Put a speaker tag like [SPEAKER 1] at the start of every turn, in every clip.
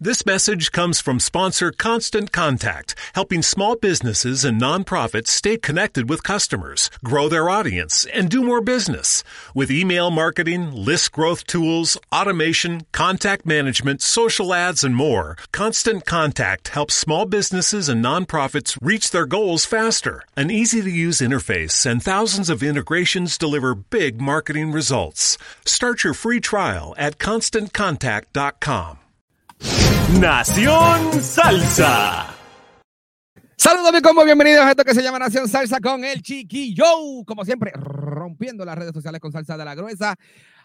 [SPEAKER 1] This message comes from sponsor Constant Contact, helping small businesses and nonprofits stay connected with customers, grow their audience, and do more business. With email marketing, list growth tools, automation, contact management, social ads, and more, Constant Contact helps small businesses and nonprofits reach their goals faster. An easy to use interface and thousands of integrations deliver big marketing results. Start your free trial at constantcontact.com.
[SPEAKER 2] Nación Salsa.
[SPEAKER 3] Saludos mi combo, bienvenidos a esto que se llama Nación Salsa con el Chiquillo. Como siempre, rompiendo las redes sociales con salsa de la gruesa.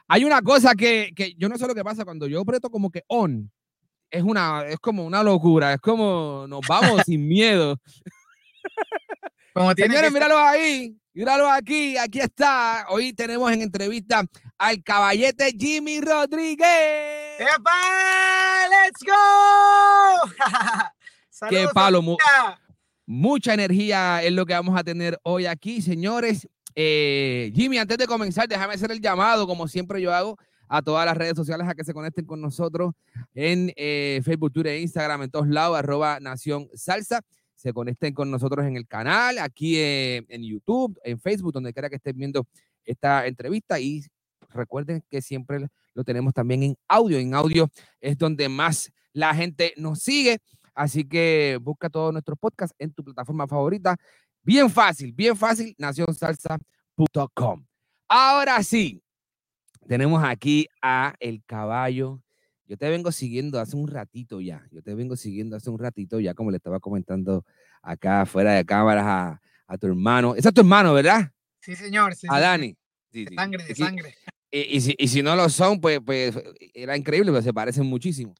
[SPEAKER 3] Hay una cosa que, que yo no sé lo que pasa cuando yo aprieto como que on. Es una, es como una locura, es como nos vamos sin miedo.
[SPEAKER 4] Como tiene
[SPEAKER 3] Señores, míralo ahí, míralo aquí, aquí está. Hoy tenemos en entrevista al caballete Jimmy Rodríguez.
[SPEAKER 4] ¡Epa! ¡Let's go!
[SPEAKER 3] Qué palo, mu-. Mucha energía es lo que vamos a tener hoy aquí, señores. Eh, Jimmy, antes de comenzar, déjame hacer el llamado, como siempre yo hago, a todas las redes sociales a que se conecten con nosotros en eh, Facebook, Twitter e Instagram, en todos lados, arroba Nación Salsa. Se conecten con nosotros en el canal, aquí eh, en YouTube, en Facebook, donde quiera que estén viendo esta entrevista. Y recuerden que siempre lo tenemos también en audio. En audio es donde más la gente nos sigue. Así que busca todos nuestros podcasts en tu plataforma favorita. Bien fácil, bien fácil, nacionsalsa.com. Ahora sí, tenemos aquí a El Caballo. Yo te vengo siguiendo hace un ratito ya. Yo te vengo siguiendo hace un ratito ya, como le estaba comentando acá fuera de cámaras a, a tu hermano. Ese es tu hermano, ¿verdad?
[SPEAKER 4] Sí, señor. sí,
[SPEAKER 3] A Dani.
[SPEAKER 4] sí.
[SPEAKER 3] Sí,
[SPEAKER 4] De
[SPEAKER 3] sí.
[SPEAKER 4] sangre, de
[SPEAKER 3] Aquí-
[SPEAKER 4] sangre.
[SPEAKER 3] Y, si, y si no lo son, pues, pues era increíble, pero se parecen muchísimo.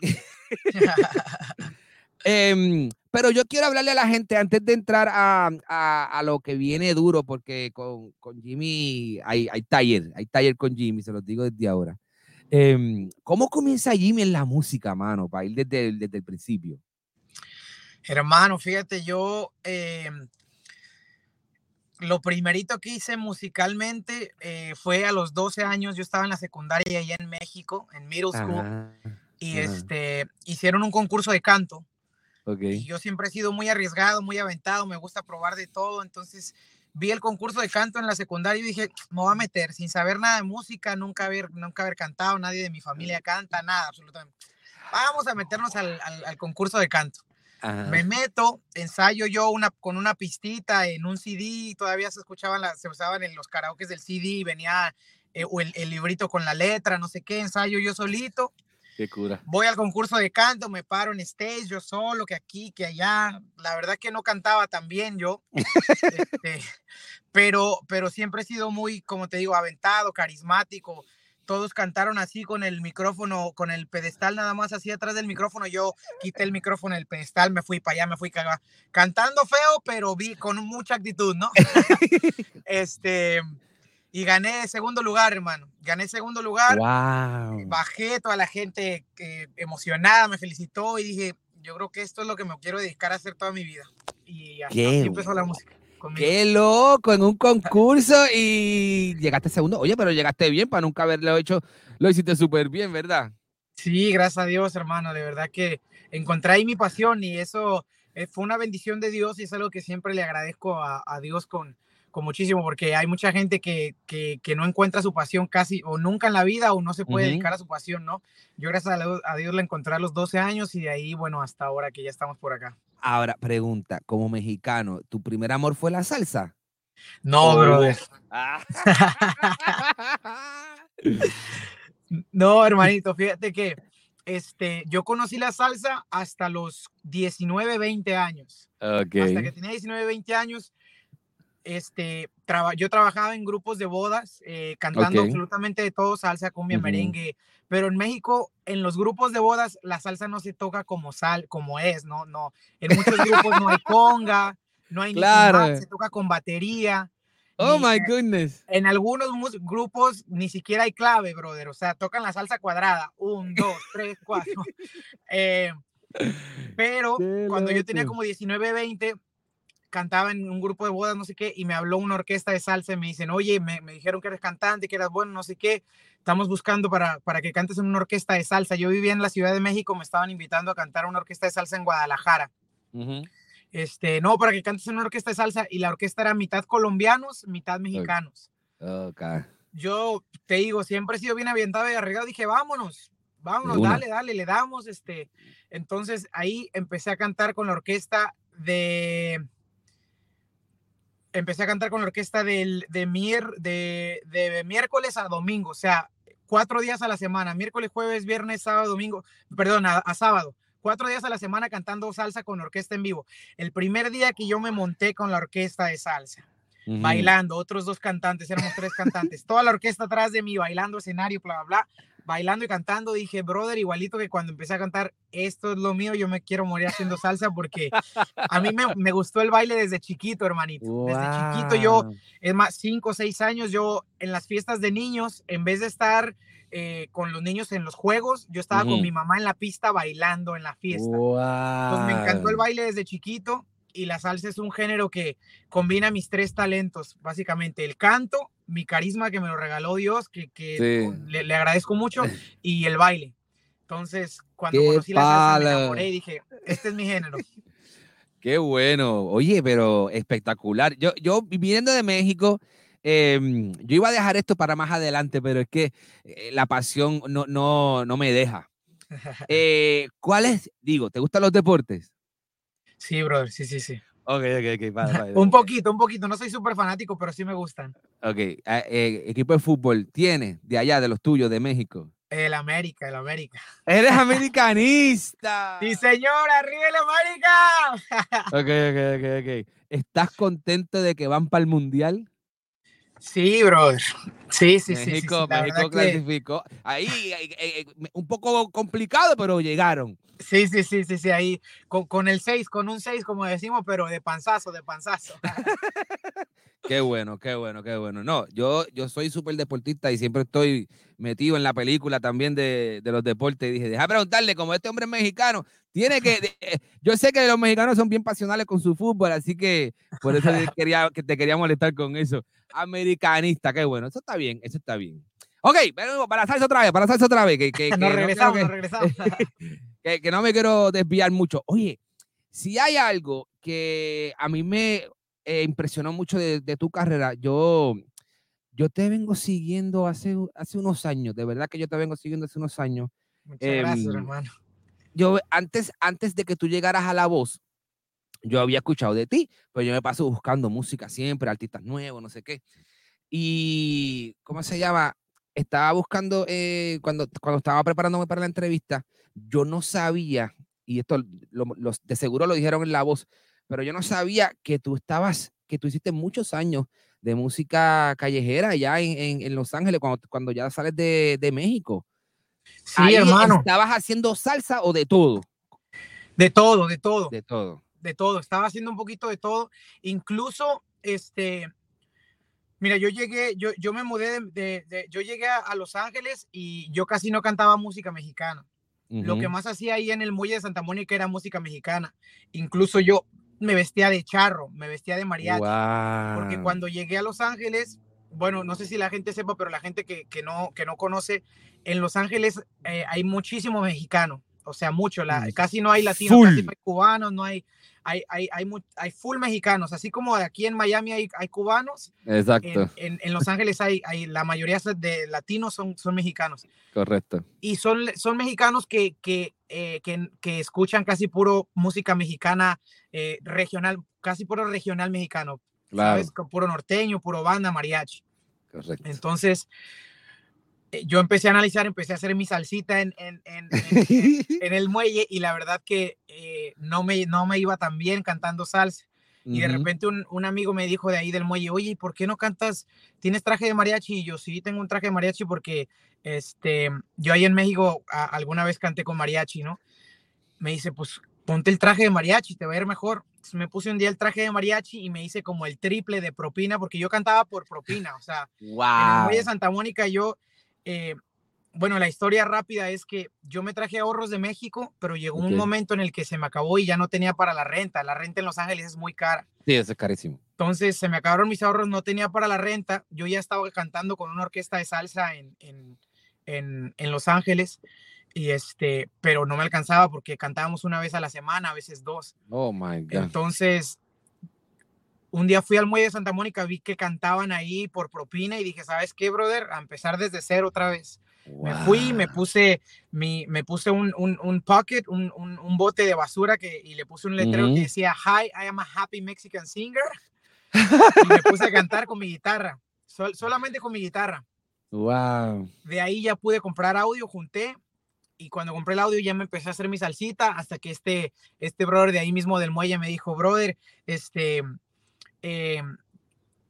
[SPEAKER 3] Em, pero yo quiero hablarle a la gente antes de entrar a, a- lo que viene duro, porque con, con Jimmy hay, hay taller, hay taller con Jimmy, se los digo desde ahora. Em, ¿Cómo comienza Jimmy en la música, mano? Para ir desde, desde el principio.
[SPEAKER 4] Hermano, fíjate, yo eh, lo primerito que hice musicalmente eh, fue a los 12 años. Yo estaba en la secundaria allá en México, en middle school,
[SPEAKER 3] Ajá,
[SPEAKER 4] y
[SPEAKER 3] ajá.
[SPEAKER 4] este hicieron un concurso de canto.
[SPEAKER 3] ok.
[SPEAKER 4] Y yo siempre he sido muy arriesgado, muy aventado, me gusta probar de todo. Entonces vi el concurso de canto en la secundaria y dije, me voy a meter sin saber nada de música, nunca haber, nunca haber cantado, nadie de mi familia canta, nada, absolutamente. Vamos a meternos al, al- al concurso de canto.
[SPEAKER 3] Ajá.
[SPEAKER 4] Me meto, ensayo yo una, con una pistita en un CD, todavía se escuchaban, las, se usaban en los karaokes del CD, venía eh, o el, el librito con la letra, no sé qué, ensayo yo solito
[SPEAKER 3] Qué cura.
[SPEAKER 4] voy al concurso de canto, me paro en stage yo solo, que aquí, que allá. La verdad que no cantaba tan bien yo, este, pero, pero siempre he sido muy, como te digo, aventado, carismático. Todos cantaron así con el micrófono, con el pedestal nada más así atrás del micrófono. Yo quité el micrófono del pedestal, me fui para allá, me fui cagado. Cantando feo, pero vi con mucha actitud, ¿no? este, y gané segundo lugar, hermano. Gané segundo lugar
[SPEAKER 3] Wow.
[SPEAKER 4] bajé, toda la gente eh, emocionada me felicitó y dije, yo creo que esto es lo que me quiero dedicar a hacer toda mi vida. Y así empezó la música. Conmigo.
[SPEAKER 3] Qué loco, en un concurso y llegaste segundo. Oye, pero llegaste bien para nunca haberlo hecho. Lo hiciste súper bien, ¿verdad?
[SPEAKER 4] Sí, gracias a Dios, hermano, de verdad que encontré ahí mi pasión y eso eh, fue una bendición de Dios y es algo que siempre le agradezco a, a Dios con, con muchísimo, porque hay mucha gente que, que, que no encuentra su pasión casi o nunca en la vida o no se puede dedicar a su pasión, ¿no? Yo gracias a Dios la encontré a los 12 años y de ahí, bueno, hasta ahora que ya estamos por acá.
[SPEAKER 3] Ahora, pregunta, como mexicano, ¿tu primer amor fue la salsa?
[SPEAKER 4] No,
[SPEAKER 3] Oh.
[SPEAKER 4] brother. No, hermanito, fíjate que este, yo conocí la salsa hasta los 19, 20 años.
[SPEAKER 3] ok.
[SPEAKER 4] Hasta que tenía 19, 20 años, este, yo trabajaba en grupos de bodas, eh, cantando absolutamente de todo, salsa, cumbia, merengue, pero en México, en los grupos de bodas, la salsa no se toca como sal, como es, ¿no? No, en muchos grupos no hay conga, no hay
[SPEAKER 3] claro.
[SPEAKER 4] se toca con batería.
[SPEAKER 3] Oh my goodness.
[SPEAKER 4] En algunos grupos ni siquiera hay clave, brother. O sea, tocan la salsa cuadrada. Un, dos, tres, cuatro. Eh, pero cuando yo tenía como 19, 20, cantaba en un grupo de bodas, no sé qué, y me habló una orquesta de salsa y me dicen, oye, me, dijeron que eres cantante, que eras bueno, no sé qué, estamos buscando para, para que cantes en una orquesta de salsa. Yo vivía en la Ciudad de México, me estaban invitando a cantar una orquesta de salsa en Guadalajara. Este, no, para que cantes en una orquesta de salsa y la orquesta era mitad colombianos, mitad mexicanos.
[SPEAKER 3] Okay.
[SPEAKER 4] Yo te digo, siempre he sido bien avientado y arreglado, dije, vámonos, vámonos, dale, dale, le damos, este. Entonces ahí empecé a cantar con la orquesta de empecé a cantar con la orquesta del, de, mier, de, de, miércoles a domingo, o sea, cuatro días a la semana, miércoles, jueves, viernes, sábado, domingo, perdón, a, sábado, cuatro días a la semana cantando salsa con orquesta en vivo. El primer día que yo me monté con la orquesta de salsa, bailando, otros dos cantantes, éramos tres cantantes, toda la orquesta atrás de mí, bailando escenario, bla, bla, bla bailando y cantando, dije, brother, igualito que cuando empecé a cantar, esto es lo mío, yo me quiero morir haciendo salsa porque a mí me, me gustó el baile desde chiquito, hermanito. Desde chiquito yo, es más, cinco o seis años, yo en las fiestas de niños, en vez de estar eh, con los niños en los juegos, yo estaba con mi mamá en la pista bailando en la fiesta. Entonces me encantó el baile desde chiquito y la salsa es un género que combina mis tres talentos, básicamente el canto, mi carisma que me lo regaló Dios, que, le, agradezco mucho, y el baile. Entonces, cuando conocí la salsa, me enamoré y dije, este es mi género.
[SPEAKER 3] Qué bueno. Oye, pero espectacular. Yo, yo viviendo de México, em, yo iba a dejar esto para más adelante, pero es que eh, la pasión no, no, no me deja. Eh, ¿Cuál es? Digo, ¿te gustan los deportes?
[SPEAKER 4] Sí, brother, sí, sí, sí.
[SPEAKER 3] Ok, ok, ok.
[SPEAKER 4] un poquito, un poquito. No soy súper fanático, pero sí me gustan.
[SPEAKER 3] Ok. Ah, eh, ¿Equipo de fútbol tiene de allá, de los tuyos, de México?
[SPEAKER 4] El América, el América.
[SPEAKER 3] Eres americanista.
[SPEAKER 4] sí, señor, arriba el
[SPEAKER 3] América. ok, ok, ok, ok. ¿Estás contento de que van para el Mundial?
[SPEAKER 4] Sí, brother. Sí, sí,
[SPEAKER 3] sí. México, México clasificó. Ahí, eh, eh, un poco complicado, pero llegaron.
[SPEAKER 4] Sí, sí, sí, sí, sí, ahí con, con el 6, con un 6, como decimos, pero de panzazo, de panzazo.
[SPEAKER 3] qué bueno, qué bueno, qué bueno. No, yo, yo soy súper deportista y siempre estoy metido en la película también de, de los deportes. Y dije, deja preguntarle, como este hombre es mexicano, tiene que. Eh, yo sé que los mexicanos son bien pasionales con su fútbol, así que por eso quería, que te quería molestar con eso. Americanista, qué bueno, eso está bien, eso está bien. Ok, para salsa otra vez, para salsa otra vez. Que, que,
[SPEAKER 4] nos regresamos, nos regresamos.
[SPEAKER 3] que, no me quiero desviar mucho. Oye, si hay algo que a mí me eh, impresionó mucho de, tu carrera, yo, yo te vengo siguiendo hace, hace unos años, de verdad que yo te vengo siguiendo hace unos años.
[SPEAKER 4] Muchas gracias, em, hermano.
[SPEAKER 3] Yo antes, antes de que tú llegaras a la voz, yo había escuchado de ti, pero yo me paso buscando música siempre, artistas nuevos, no sé qué. Y, ¿cómo se llama? Estaba buscando, eh, cuando, cuando estaba preparándome para la entrevista, yo no sabía, y esto de seguro lo dijeron en la voz, pero yo no sabía que tú estabas, que tú hiciste muchos años de música callejera allá en, en, Los Ángeles, cuando, cuando ya sales de, de México.
[SPEAKER 4] Sí, hermano.
[SPEAKER 3] ¿Estabas haciendo salsa o de todo?
[SPEAKER 4] De todo, de todo.
[SPEAKER 3] De todo.
[SPEAKER 4] De todo. Estaba haciendo un poquito de todo. Incluso, este, mira, yo llegué, yo, yo me mudé de, de, yo llegué a, Los Ángeles y yo casi no cantaba música mexicana. Lo que más hacía ahí en el muelle de Santa Mónica era música mexicana. Incluso yo me vestía de charro, me vestía de mariachi. Porque cuando llegué a Los Ángeles, bueno, no sé si la gente sepa, pero la gente que, que no, que no conoce, en Los Ángeles eh, hay muchísimo mexicano. O sea, mucho, la, mm. casi no hay latinos, casi no hay cubanos, no hay, hay, hay, hay, hay, full mexicanos, así como aquí en Miami hay, hay cubanos.
[SPEAKER 3] Exacto.
[SPEAKER 4] En, en, Los Ángeles hay, hay, la mayoría de latinos son, son mexicanos.
[SPEAKER 3] Correcto.
[SPEAKER 4] Y son, son mexicanos que, que, eh, que, que escuchan casi puro música mexicana eh, regional, casi puro regional mexicano. Claro. ¿Sabes? Puro norteño, puro banda, mariachi.
[SPEAKER 3] Correcto.
[SPEAKER 4] Entonces, yo empecé a analizar, empecé a hacer mi salsita en, en, en, en el muelle y la verdad que eh, no, me, no me iba tan bien cantando salsa. Y de repente un, un amigo me dijo de ahí del muelle, oye, ¿y por qué no cantas? ¿Tienes traje de mariachi? Y yo sí, tengo un traje de mariachi porque este, yo ahí en México a- alguna vez canté con mariachi, ¿no? Me dice, pues ponte el traje de mariachi, te va a ir mejor. Entonces, me puse un día el traje de mariachi y me hice como el triple de propina porque yo cantaba por propina, o sea, en el muelle de Santa Mónica yo, eh, bueno, la historia rápida es que yo me traje ahorros de México, pero llegó un momento en el que se me acabó y ya no tenía para la renta. La renta en Los Ángeles es muy cara.
[SPEAKER 3] Sí, es carísimo.
[SPEAKER 4] Entonces se me acabaron mis ahorros, no tenía para la renta. Yo ya estaba cantando con una orquesta de salsa en, en, en, en Los Ángeles, y este, pero no me alcanzaba porque cantábamos una vez a la semana, a veces dos.
[SPEAKER 3] Oh my God.
[SPEAKER 4] Entonces, un día fui al muelle de Santa Mónica, vi que cantaban ahí por propina y dije, ¿sabes qué, brother? A empezar desde cero otra vez. Me fui, me puse, mi, me puse un, un, un pocket, un, un, bote de basura que, y le puse un letrero que decía, Hi, I am a happy Mexican singer. y me puse a cantar con mi guitarra, sol- solamente con mi guitarra.
[SPEAKER 3] Wow.
[SPEAKER 4] De ahí ya pude comprar audio, junté. Y cuando compré el audio ya me empecé a hacer mi salsita hasta que este, este brother de ahí mismo del muelle me dijo, brother, este, eh,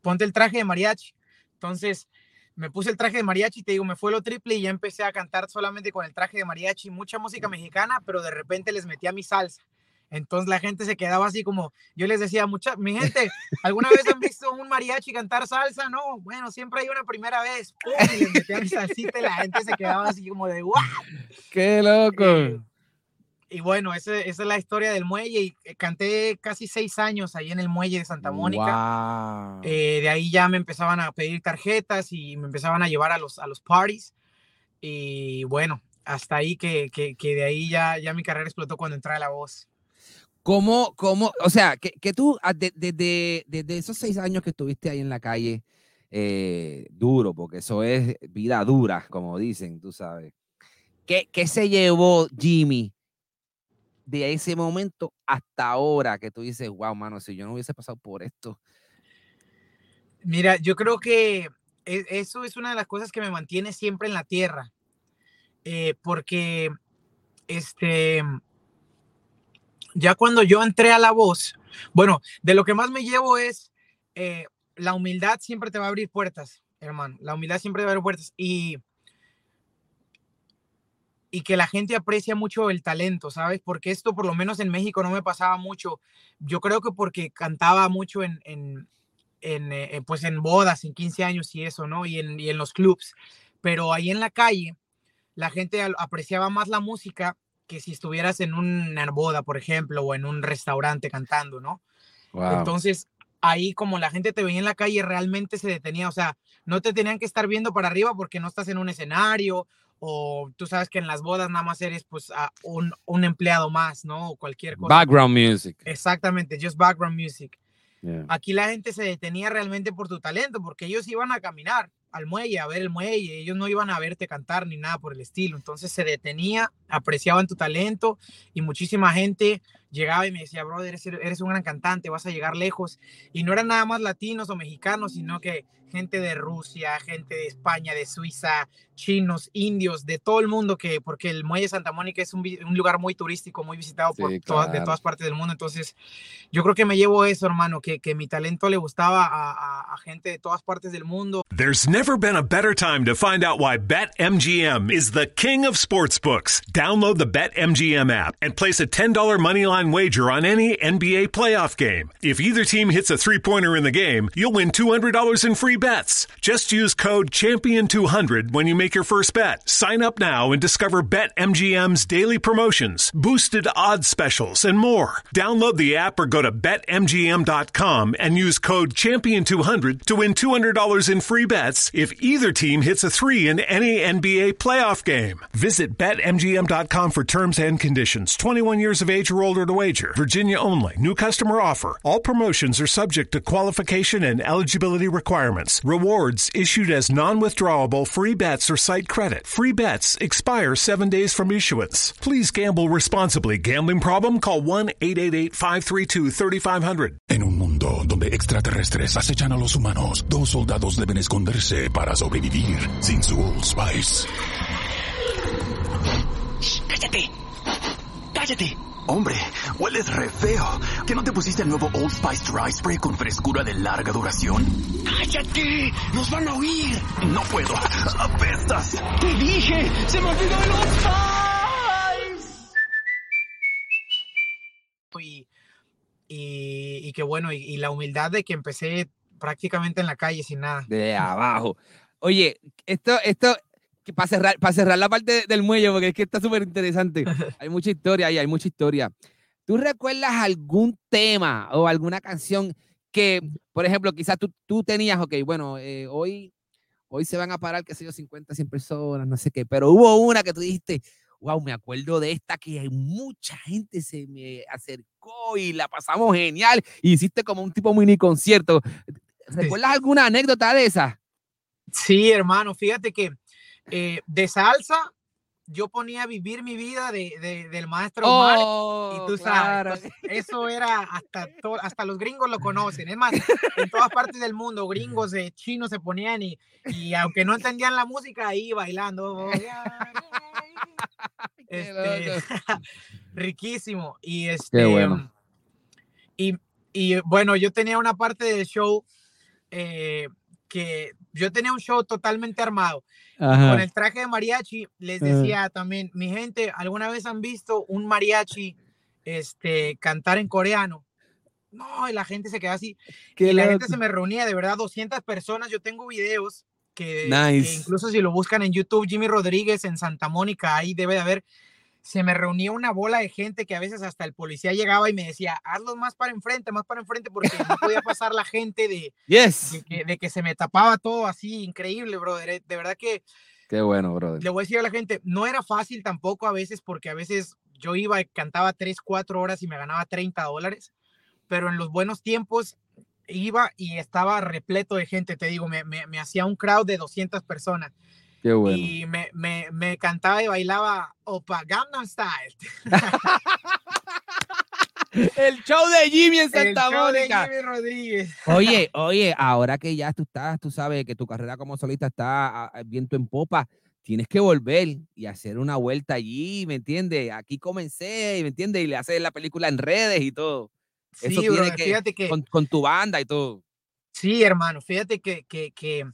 [SPEAKER 4] ponte el traje de mariachi. Entonces me puse el traje de mariachi, te digo, me fue lo triple y ya empecé a cantar solamente con el traje de mariachi, mucha música mexicana, pero de repente les metía mi salsa. Entonces la gente se quedaba así como, yo les decía, mucha, mi gente, ¿alguna vez han visto un mariachi cantar salsa? No, bueno, siempre hay una primera vez. ¡Pum! Y les metía mi salsita y la gente se quedaba así como de, ¡guau!
[SPEAKER 3] Qué loco.
[SPEAKER 4] Eh, y bueno, ese- esa es la historia del muelle y eh, canté casi seis años ahí en el muelle de Santa Mónica.
[SPEAKER 3] Wow.
[SPEAKER 4] Eh, de ahí ya me empezaban a pedir tarjetas y me empezaban a llevar a los, a los parties. Y bueno, hasta ahí que, que, que de ahí ya, ya mi carrera explotó cuando entré a la voz.
[SPEAKER 3] ¿Cómo, cómo, o sea, que, que tú, ah, de- desde desde esos seis años que estuviste ahí en la calle, eh, duro, porque eso es vida dura, como dicen, tú sabes. ¿Qué, qué se llevó Jimmy de ese momento hasta ahora que tú dices, wow, mano, si yo no hubiese pasado por esto?
[SPEAKER 4] Mira, yo creo que e- eso es una de las cosas que me mantiene siempre en la tierra, eh, porque este, ya cuando yo entré a la voz, bueno, de lo que más me llevo es eh, la humildad siempre te va a abrir puertas, hermano, la humildad siempre te va a abrir puertas y y que la gente aprecia mucho el talento, ¿sabes? Porque esto por lo menos en México no me pasaba mucho. Yo creo que porque cantaba mucho en, en, en, eh, pues en bodas, en 15 años y eso, ¿no? Y en, y en los clubs. Pero ahí en la calle, la gente apreciaba más la música que si estuvieras en una boda, por ejemplo, o en un restaurante cantando, ¿no?
[SPEAKER 3] Wow.
[SPEAKER 4] Entonces, ahí como la gente te veía en la calle, realmente se detenía, o sea, no te tenían que estar viendo para arriba porque no estás en un escenario o tú sabes que en las bodas nada más eres pues a un, un empleado más, ¿no? O cualquier cosa.
[SPEAKER 3] Background music.
[SPEAKER 4] Exactamente, just background music.
[SPEAKER 3] Yeah.
[SPEAKER 4] Aquí la gente se detenía realmente por tu talento, porque ellos iban a caminar al muelle, a ver el muelle, ellos no iban a verte cantar ni nada por el estilo. Entonces se detenía, apreciaban tu talento y muchísima gente llegaba y me decía, brother, eres, eres un gran cantante, vas a llegar lejos. Y no eran nada más latinos o mexicanos, sino que gente de Rusia, gente de España, de Suiza, chinos, indios, de todo el mundo, que porque el muelle Santa Mónica es un, un lugar muy turístico, muy visitado por
[SPEAKER 3] Sí,
[SPEAKER 4] todas- de
[SPEAKER 3] claro.
[SPEAKER 4] todas partes del mundo. Entonces, yo creo que me llevo eso, hermano, que, que mi talento le gustaba a, a- a gente de todas partes del mundo.
[SPEAKER 1] There's never been a better time to find out why BetMGM is the king of sportsbooks. Download the BetMGM app and place a $10 moneyline wager on any NBA playoff game. If either team hits a three pointer in the game, you'll win $200 in free bets. Just use code Champion200 when you make your first bet. Sign up now and discover BetMGM's daily promotions, boosted odds specials, and more. Download the app or go to BetMGM.com and use code Champion200 to win $200 in free bets if either team hits a three in any NBA playoff game. Visit BetMGM.com for terms and conditions. 21 years of age or older to wager. Virginia only. New customer offer. All promotions are subject to qualification and eligibility requirements. Rewards issued as non withdrawable free bets or site credit. Free bets expire seven days from issuance. Please gamble responsibly. Gambling problem? Call 1 888 532 3500.
[SPEAKER 5] En un mundo donde extraterrestres acechan a los humanos, dos soldados deben esconderse para sobrevivir sin su Old Spice.
[SPEAKER 6] ¡Cállate! ¡Cállate!
[SPEAKER 5] Hombre, hueles re feo. ¿Que no te pusiste el nuevo Old Spice Dry Spray con frescura de larga duración? ¡Cállate! ¡Nos van a oír! No puedo. ¡Apestas!
[SPEAKER 6] ¡Te dije! ¡Se me olvidó el Old Spice!
[SPEAKER 4] Y, y, y que bueno, y, y la humildad de que empecé prácticamente en la calle sin nada.
[SPEAKER 3] De abajo. Oye, esto, esto, para cerrar, para cerrar la parte del muelle, porque es que está súper interesante. Hay mucha historia ahí, hay mucha historia. ¿Tú recuerdas algún tema o alguna canción que, por ejemplo, quizás tú, tú tenías, ok, bueno, eh, hoy, hoy se van a parar, qué sé yo, 50, 100 personas, no sé qué, pero hubo una que tú dijiste, wow, me acuerdo de esta que mucha gente se me acercó y la pasamos genial y hiciste como un tipo mini concierto. ¿Recuerdas alguna anécdota de esa?
[SPEAKER 4] Sí, hermano, fíjate que eh, de salsa yo ponía vivir mi vida de, de, del maestro Omar
[SPEAKER 3] Oh,
[SPEAKER 4] y tú
[SPEAKER 3] claro.
[SPEAKER 4] sabes, eso era hasta, to- hasta los gringos lo conocen. Es más, en todas partes del mundo, gringos de chinos se ponían y, y aunque no entendían la música, ahí bailando.
[SPEAKER 3] Qué
[SPEAKER 4] Este, riquísimo. Y este,
[SPEAKER 3] bueno.
[SPEAKER 4] y, y bueno, yo tenía una parte del show eh, que yo tenía un show totalmente armado. Con el traje de mariachi, les
[SPEAKER 3] Ajá.
[SPEAKER 4] decía también, mi gente, ¿alguna vez han visto un mariachi este, cantar en coreano? No, y la gente se queda así.
[SPEAKER 3] Qué
[SPEAKER 4] y la gente se me reunía, de verdad, 200 personas. Yo tengo videos que, que
[SPEAKER 3] Nice.
[SPEAKER 4] incluso si lo buscan en YouTube, Jimmy Rodríguez en Santa Mónica, ahí debe de haber. Se me reunía una bola de gente que a veces hasta el policía llegaba y me decía, hazlos más para enfrente, más para enfrente, porque no podía pasar la gente de,
[SPEAKER 3] Yes.
[SPEAKER 4] de que, de que se me tapaba todo así, increíble, brother. eh, De verdad que
[SPEAKER 3] Qué bueno, brother.
[SPEAKER 4] le voy a decir a la gente, no era fácil tampoco a veces, porque a veces yo iba y cantaba 3, 4 horas y me ganaba 30 dólares, pero en los buenos tiempos iba y estaba repleto de gente, te digo, me, me, me hacía un crowd de 200 personas
[SPEAKER 3] Qué bueno.
[SPEAKER 4] y me, me, me cantaba y bailaba Opa Gangnam Style.
[SPEAKER 3] El show de Jimmy en
[SPEAKER 4] El
[SPEAKER 3] Santa
[SPEAKER 4] show de. Jimmy Rodríguez.
[SPEAKER 3] Oye, oye, ahora que ya tú estás, tú sabes que tu carrera como solista está a- a viento en popa, tienes que volver y hacer una vuelta allí, ¿me entiendes? Aquí comencé, ¿me entiendes? Y le haces la película en redes y todo. Eso
[SPEAKER 4] Sí,
[SPEAKER 3] tiene que-
[SPEAKER 4] fíjate que...
[SPEAKER 3] Con, con tu banda y todo.
[SPEAKER 4] Sí, hermano, fíjate que, que, que,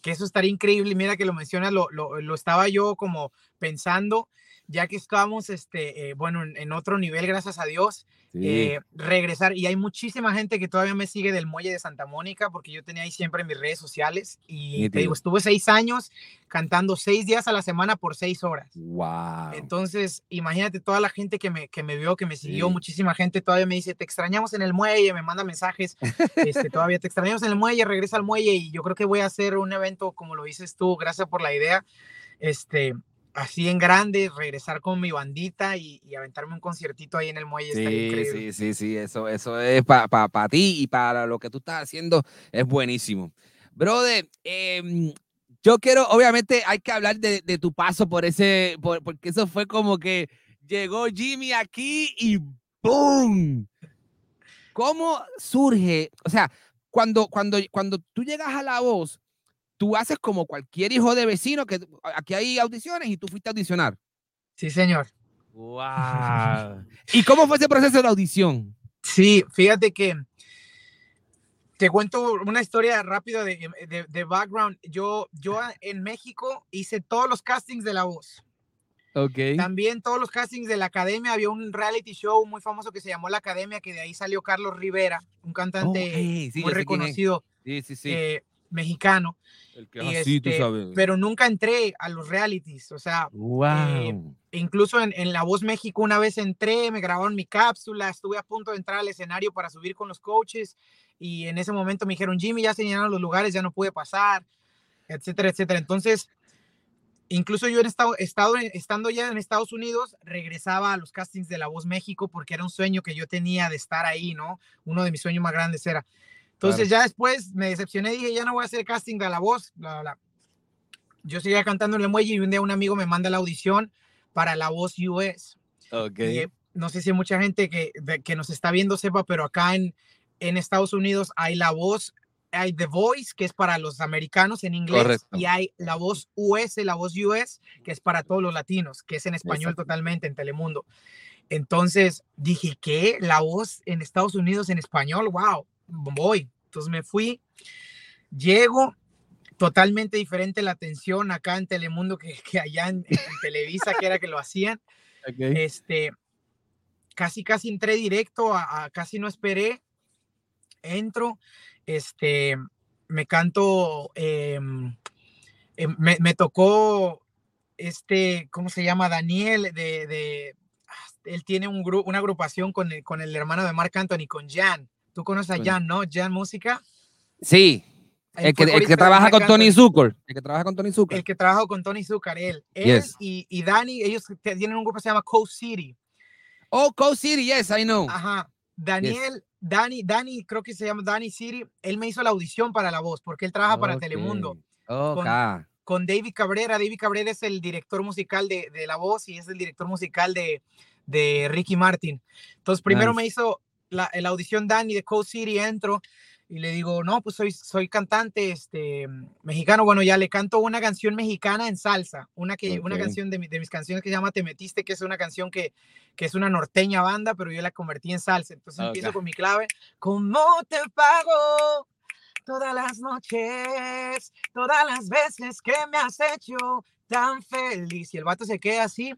[SPEAKER 4] que eso estaría increíble. Mira que lo mencionas, lo, lo, lo estaba yo como pensando, ya que estábamos, este, eh, bueno, en, en otro nivel, gracias a Dios,
[SPEAKER 3] Sí.
[SPEAKER 4] eh, regresar. Y hay muchísima gente que todavía me sigue del muelle de Santa Mónica, porque yo tenía ahí siempre mis redes sociales. Y te digo, estuve seis años cantando seis días a la semana por seis horas.
[SPEAKER 3] wow.
[SPEAKER 4] Entonces, imagínate toda la gente que me, que me vio, que me siguió,
[SPEAKER 3] Sí.
[SPEAKER 4] muchísima gente todavía me dice, te extrañamos en el muelle, me manda mensajes, este, todavía te extrañamos en el muelle, regresa al muelle y yo creo que voy a hacer un evento como lo dices tú, gracias por la idea, este, así en grande, regresar con mi bandita y, y aventarme un conciertito ahí en el muelle.
[SPEAKER 3] Sí,
[SPEAKER 4] increíble.
[SPEAKER 3] sí, sí, sí, eso, eso es para ti y para lo que tú estás haciendo, es buenísimo. Brother, em, yo quiero, obviamente hay que hablar de, de tu paso por ese, por- porque eso fue como que llegó Jimmy aquí y ¡boom! ¿Cómo surge? O sea, cuando, cuando, cuando tú llegas a la voz, tú haces como cualquier hijo de vecino, que aquí hay audiciones y tú fuiste a audicionar.
[SPEAKER 4] Sí, señor.
[SPEAKER 3] ¡Wow! ¿Y cómo fue ese proceso de audición?
[SPEAKER 4] Sí, fíjate que te cuento una historia rápida de, de- de background. Yo, yo en México hice todos los castings de La Voz.
[SPEAKER 3] Ok.
[SPEAKER 4] También todos los castings de la academia. Había un reality show muy famoso que se llamó La Academia, que de ahí salió Carlos Rivera, un cantante
[SPEAKER 3] sí,
[SPEAKER 4] muy reconocido
[SPEAKER 3] Sí, sí, sí.
[SPEAKER 4] eh, mexicano.
[SPEAKER 3] que
[SPEAKER 4] y
[SPEAKER 3] es así, tú
[SPEAKER 4] este,
[SPEAKER 3] sabes.
[SPEAKER 4] Pero nunca entré a los realities. O sea,
[SPEAKER 3] wow.
[SPEAKER 4] incluso en, en La Voz México una vez entré, me grabaron mi cápsula, estuve a punto de entrar al escenario para subir con los coaches y en ese momento me dijeron, Jimmy, ya se llenaron los lugares, ya no pude pasar, etcétera, etcétera. Entonces, incluso yo en estado, estado estando ya en Estados Unidos, regresaba a los castings de La Voz México porque era un sueño que yo tenía de estar ahí, ¿no? Uno de mis sueños más grandes era. Entonces ya después me decepcioné, dije, ya no voy a hacer casting de La Voz, bla, bla, bla. Yo seguía cantando en el muelle y un día un amigo me manda la audición para La Voz US.
[SPEAKER 3] Ok.
[SPEAKER 4] Y, eh, no sé si mucha gente que, de- que nos está viendo sepa, pero acá en, en Estados Unidos hay la voz, hay The Voice, que es para los americanos en inglés,
[SPEAKER 3] Correcto.
[SPEAKER 4] y hay la voz US, la voz US, que es para todos los latinos, que es en español
[SPEAKER 3] Exacto.
[SPEAKER 4] totalmente en Telemundo. Entonces dije, ¿qué? La voz en Estados Unidos en español, wow, voy. Entonces me fui, llego, totalmente diferente la atención acá en Telemundo que, que allá en, Televisa, que era que lo hacían. Este, casi, casi entré directo, a, casi no esperé, entro, este, me canto, em, em, me, tocó este, ¿cómo se llama? Daniel, de, de ah, él tiene un grupo, una agrupación con el, con el hermano de Marc Anthony, con Jan. Tú conoces a Jan, ¿no? Jan Música.
[SPEAKER 3] Sí, el que, el que, trabaja con Tony Zucker. El que trabaja con Tony Zucker.
[SPEAKER 4] El que trabaja con Tony Zucker, él. Él y, y Dani, ellos tienen un grupo que se llama Coast City.
[SPEAKER 3] Oh, Coast City, yes, I know.
[SPEAKER 4] Ajá. Daniel, Dani, Dani, creo que se llama Dani City. Él me hizo la audición para la voz porque él trabaja para Telemundo.
[SPEAKER 3] con,
[SPEAKER 4] con, David Cabrera. David Cabrera es el director musical de, de, la voz y es el director musical de, de Ricky Martin. Entonces, primero me hizo la, la, audición Dani de Coast City, entro y le digo, no, pues soy, soy cantante este, mexicano. Bueno, ya le canto una canción mexicana en salsa, una, que, una canción de, de, mis canciones que se llama Te Metiste, que es una canción que, que es una norteña banda, pero yo la convertí en salsa. Entonces empiezo con mi clave, ¿cómo te pago? Todas las noches, todas las veces que me has hecho tan feliz. Y el vato se queda así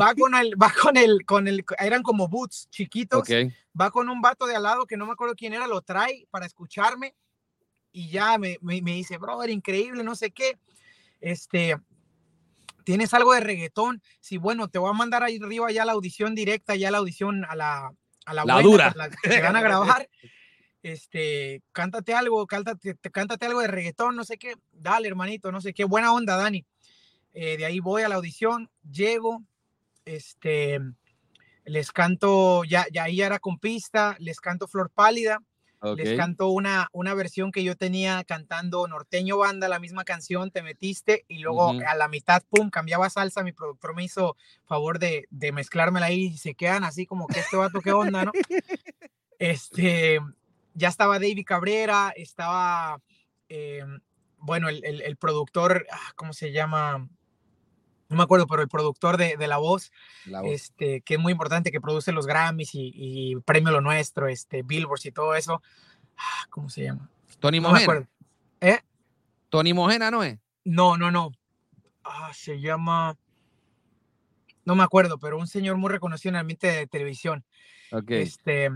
[SPEAKER 4] va con el, va con el, con el, eran como boots chiquitos, va con un vato de al lado que no me acuerdo quién era, lo trae para escucharme y ya me, me, me dice, brother, increíble, no sé qué, este, tienes algo de reggaetón, sí, bueno, te voy a mandar ahí arriba ya la audición directa, ya la audición a la, a la,
[SPEAKER 3] la dura,
[SPEAKER 4] la, que van a grabar, este, cántate algo, cántate, cántate algo de reggaetón, no sé qué, dale, hermanito, no sé qué, buena onda, Dani. Eh, de ahí voy a la audición, llego, este, les canto, ya, ya ahí era con pista, les canto Flor Pálida, les canto una, una versión que yo tenía cantando Norteño Banda, la misma canción, Te Metiste, y luego a la mitad, pum, cambiaba salsa, mi productor me hizo favor de, de mezclármela ahí y se quedan así como que este vato, qué onda, ¿no? Este, ya estaba David Cabrera, estaba, em, bueno, el, el, el productor, ah, ¿cómo se llama? No me acuerdo, pero el productor de, de la, voz, este, que es muy importante, que produce los Grammys y, Premio Lo Nuestro, este, Billboards y todo eso. Ah, ¿Cómo se llama?
[SPEAKER 3] Tony no Mojena.
[SPEAKER 4] ¿Eh?
[SPEAKER 3] Tony Mojena, ¿no es?
[SPEAKER 4] No, no, no. Ah, se llama. No me acuerdo, pero un señor muy reconocido en el ambiente de televisión.
[SPEAKER 3] Okay.
[SPEAKER 4] Este,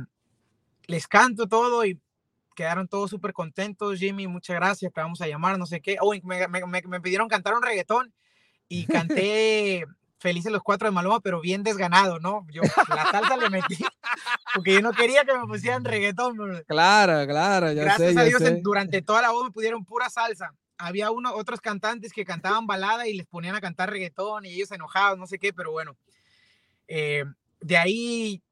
[SPEAKER 4] les canto todo y quedaron todos súper contentos. Jimmy, muchas gracias, te vamos a llamar, no sé qué. Oh, me, me, me, pidieron cantar un reggaetón y canté Felices los Cuatro de Maloma, pero bien desganado, ¿no? Yo la salsa le metí porque yo no quería que me pusieran reggaetón.
[SPEAKER 3] Claro, claro, ya
[SPEAKER 4] Gracias
[SPEAKER 3] sé,
[SPEAKER 4] a Dios,
[SPEAKER 3] sé.
[SPEAKER 4] durante toda la voz me pudieron pura salsa. Había uno, otros cantantes que cantaban balada y les ponían a cantar reggaetón y ellos enojados, no sé qué, pero bueno. Eh, de ahí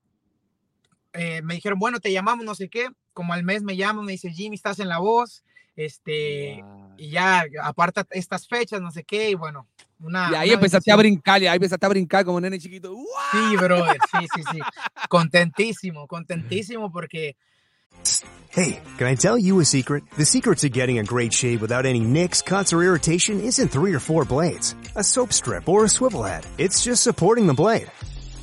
[SPEAKER 4] eh, me dijeron, bueno, te llamamos, no sé qué. Como al mes me llaman, me dice, Jimmy, estás en la voz. Este, y ya aparta estas fechas, no sé qué, y bueno, una,
[SPEAKER 3] y ahí empezaste a brincar, y ahí empezaste a brincar como un nene chiquito.
[SPEAKER 4] Sí, brother, sí, sí, sí. contentísimo, contentísimo porque.
[SPEAKER 2] Hey, can I tell you a secret? The secret to getting a great shave without any nicks, cuts, or irritation isn't three or four blades, a soap strip, or a swivel head. It's just supporting the blade.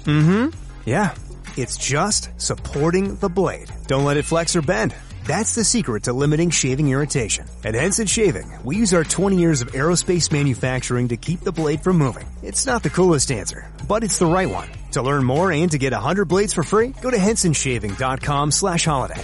[SPEAKER 2] Mm-hmm. Yeah, it's just supporting the blade. Don't let it flex or bend. That's the secret to limiting shaving irritation. At Henson Shaving, we use our 20 years of aerospace manufacturing to keep the blade from moving. It's not the coolest answer, but it's the right one. To learn more and to get 100 blades for free, go to hensonshaving.com slash holiday.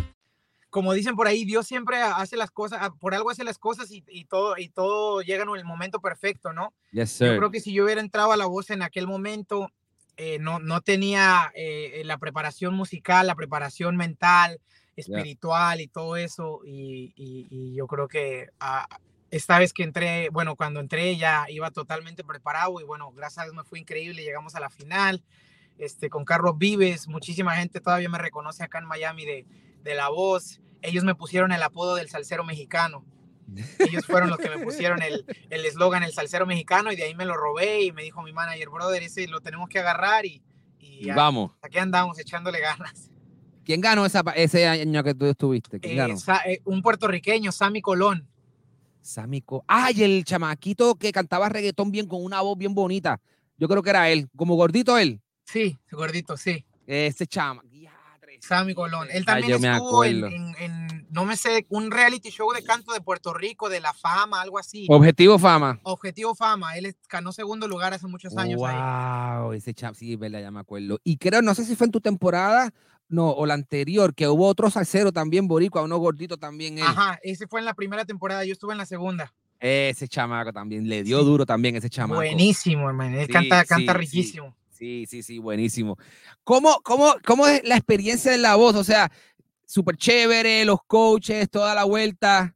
[SPEAKER 4] Como dicen por ahí, Dios siempre hace las cosas, ah, por algo hace las cosas y, y todo, y todo llega en el momento perfecto, ¿no?
[SPEAKER 3] Yes,
[SPEAKER 4] Yo creo que si yo hubiera entrado a la voz en aquel momento, eh, no, no tenía eh, la preparación musical, la preparación mental, espiritual yeah. y todo eso, y, y, y, yo creo que ah, esta vez que entré, bueno, cuando entré ya iba totalmente preparado y bueno, gracias a Dios me fue increíble, llegamos a la final, este, con Carlos Vives, muchísima gente todavía me reconoce acá en Miami de, de La Voz, ellos me pusieron el apodo del salsero mexicano, ellos fueron los que me pusieron el eslogan el, el salsero mexicano y de ahí me lo robé y me dijo mi manager, brother, ese lo tenemos que agarrar y, y ya,
[SPEAKER 3] vamos.
[SPEAKER 4] Aquí andamos echándole ganas.
[SPEAKER 3] ¿Quién ganó esa, ese año que tú estuviste? ¿Quién
[SPEAKER 4] Eh,
[SPEAKER 3] ganó?
[SPEAKER 4] Eh, un puertorriqueño, Sammy Colón.
[SPEAKER 3] Samico. Ay, el chamaquito que cantaba reggaetón bien con una voz bien bonita. Yo creo que era él, como gordito él.
[SPEAKER 4] Sí, gordito, sí.
[SPEAKER 3] Ese chama.
[SPEAKER 4] Sammy Colón. Él
[SPEAKER 3] Ay,
[SPEAKER 4] también
[SPEAKER 3] yo me
[SPEAKER 4] estuvo en,
[SPEAKER 3] acuerdo.
[SPEAKER 4] en- en, no me sé, un reality show de canto de Puerto Rico, de la fama, algo así.
[SPEAKER 3] Objetivo fama.
[SPEAKER 4] Objetivo Fama. Él ganó segundo lugar hace muchos años ahí.
[SPEAKER 3] Wow, ese chama, sí, verdad, ya me acuerdo. Y creo, no sé si fue en tu temporada, no, o la anterior, que hubo otro salsero también, boricua, uno gordito también. él.
[SPEAKER 4] Ajá, ese fue en la primera temporada, yo estuve en la segunda.
[SPEAKER 3] Ese chamaco también, le dio duro también ese chamaco.
[SPEAKER 4] Buenísimo, hermano. Él
[SPEAKER 3] Sí,
[SPEAKER 4] canta, canta
[SPEAKER 3] sí,
[SPEAKER 4] riquísimo.
[SPEAKER 3] Sí, sí, sí, buenísimo. ¿Cómo, cómo, cómo es la experiencia en la voz? O sea, súper chévere, los coaches, toda la vuelta.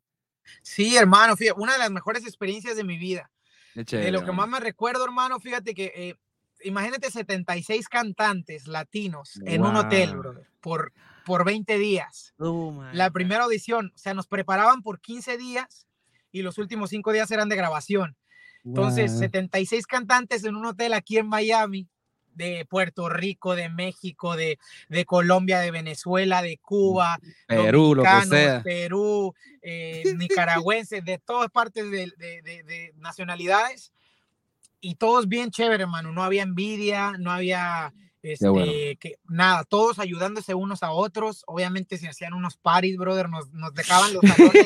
[SPEAKER 4] Sí, hermano, fíjate, una de las mejores experiencias de mi vida. De lo que más me recuerdo, hermano, fíjate que eh, imagínate 76 cantantes latinos en un hotel, brother, por, por 20 días.
[SPEAKER 3] Oh, my
[SPEAKER 4] La primera audición, o sea, nos preparaban por 15 días y los últimos 5 días eran de grabación. Entonces,
[SPEAKER 3] Wow.
[SPEAKER 4] 76 cantantes en un hotel aquí en Miami, de Puerto Rico, de México, de, de Colombia, de Venezuela, de Cuba,
[SPEAKER 3] Perú, lo que sea.
[SPEAKER 4] Perú, eh, nicaragüenses, de todas partes de, de- de- de nacionalidades. Y todos bien chévere, hermano. No había envidia, no había este,
[SPEAKER 3] bueno.
[SPEAKER 4] que, nada, todos ayudándose unos a otros. Obviamente se hacían unos parties, brother, nos, nos dejaban los salones,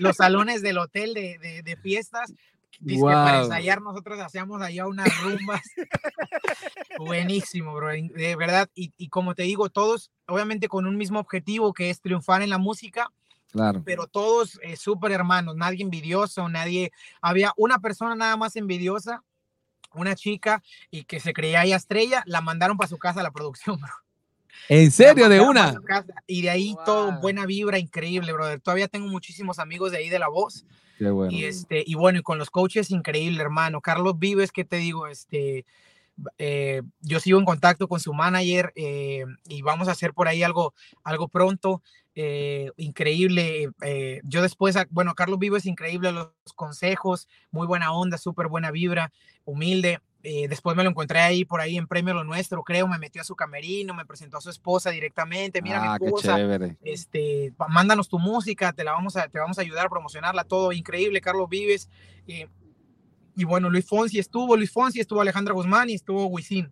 [SPEAKER 4] los salones del hotel de fiestas. Dice que para
[SPEAKER 3] Wow.
[SPEAKER 4] ensayar nosotros hacíamos allá unas rumbas. Buenísimo, bro, de verdad. Y, y como te digo, todos, obviamente con un mismo objetivo que es triunfar en la música,
[SPEAKER 3] Claro.
[SPEAKER 4] pero todos eh, súper hermanos, nadie envidioso, nadie, había una persona nada más envidiosa, una chica y que se creía ella estrella, la mandaron para su casa a la producción, bro.
[SPEAKER 3] ¿En serio? ¿De una?
[SPEAKER 4] Y de ahí todo
[SPEAKER 3] Wow.
[SPEAKER 4] buena vibra, increíble, brother. Todavía tengo muchísimos amigos de ahí de la voz.
[SPEAKER 3] Qué bueno.
[SPEAKER 4] Y este, y bueno, y con los coaches, increíble, hermano. Carlos Vives, ¿qué te digo? Este, eh, yo sigo en contacto con su manager eh, y vamos a hacer por ahí algo, algo pronto. eh, increíble. eh, yo después, ah, bueno, Carlos Vives, increíble los consejos, muy buena onda, súper buena vibra, humilde. Eh, después me lo encontré ahí por ahí en Premio Lo Nuestro, creo, me metió a su camerino, me presentó a su esposa directamente, mira
[SPEAKER 3] ah,
[SPEAKER 4] mi
[SPEAKER 3] qué
[SPEAKER 4] esposa,
[SPEAKER 3] chévere.
[SPEAKER 4] este, mándanos tu música, te la vamos a, te vamos a ayudar a promocionarla, todo increíble, Carlos Vives. eh, y bueno, Luis Fonsi estuvo, Luis Fonsi estuvo Alejandra Guzmán y estuvo Wisin.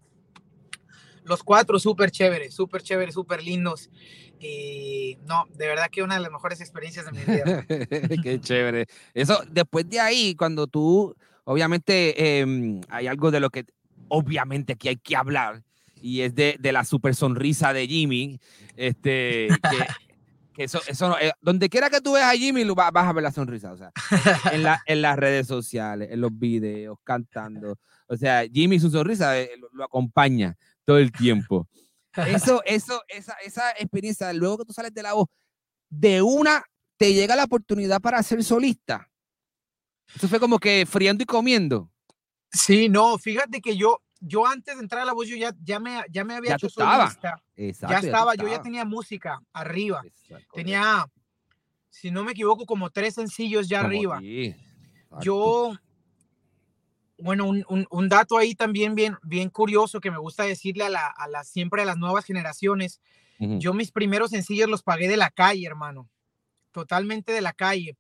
[SPEAKER 4] Los cuatro súper chéveres, súper chéveres, súper lindos. Y no, de verdad que una de las mejores experiencias de mi vida.
[SPEAKER 3] Qué chévere. Eso, después de ahí, cuando tú, obviamente, em, hay algo de lo que, obviamente, aquí hay que hablar, y es de, de la super sonrisa de Jimmy. Este, que, que eso, eso no- eh, donde quiera que tú veas a Jimmy, lo va- vas a ver la sonrisa. O sea, en, la- en las redes sociales, en los videos, cantando. O sea, Jimmy, su sonrisa eh, lo, lo acompaña todo el tiempo. Eso, eso, esa, esa experiencia, luego que tú sales de la voz, de una te llega la oportunidad para ser solista. Eso fue como que friando y comiendo.
[SPEAKER 4] Sí, no, fíjate que yo, yo antes de entrar a la voz, yo ya, ya, me, ya me había
[SPEAKER 3] Ya
[SPEAKER 4] hecho solista.
[SPEAKER 3] Exacto,
[SPEAKER 4] Ya
[SPEAKER 3] tú
[SPEAKER 4] estaba, yo ya tenía música arriba.
[SPEAKER 3] Exacto,
[SPEAKER 4] Tenía, si no me equivoco, como tres sencillos ya
[SPEAKER 3] como
[SPEAKER 4] arriba.
[SPEAKER 3] sí.
[SPEAKER 4] Yo, bueno, un, un- un dato ahí también bien, bien curioso que me gusta decirle a, la, a las siempre a las nuevas generaciones.
[SPEAKER 3] Ujú.
[SPEAKER 4] Yo mis primeros sencillos los pagué de la calle, hermano. Totalmente de la calle.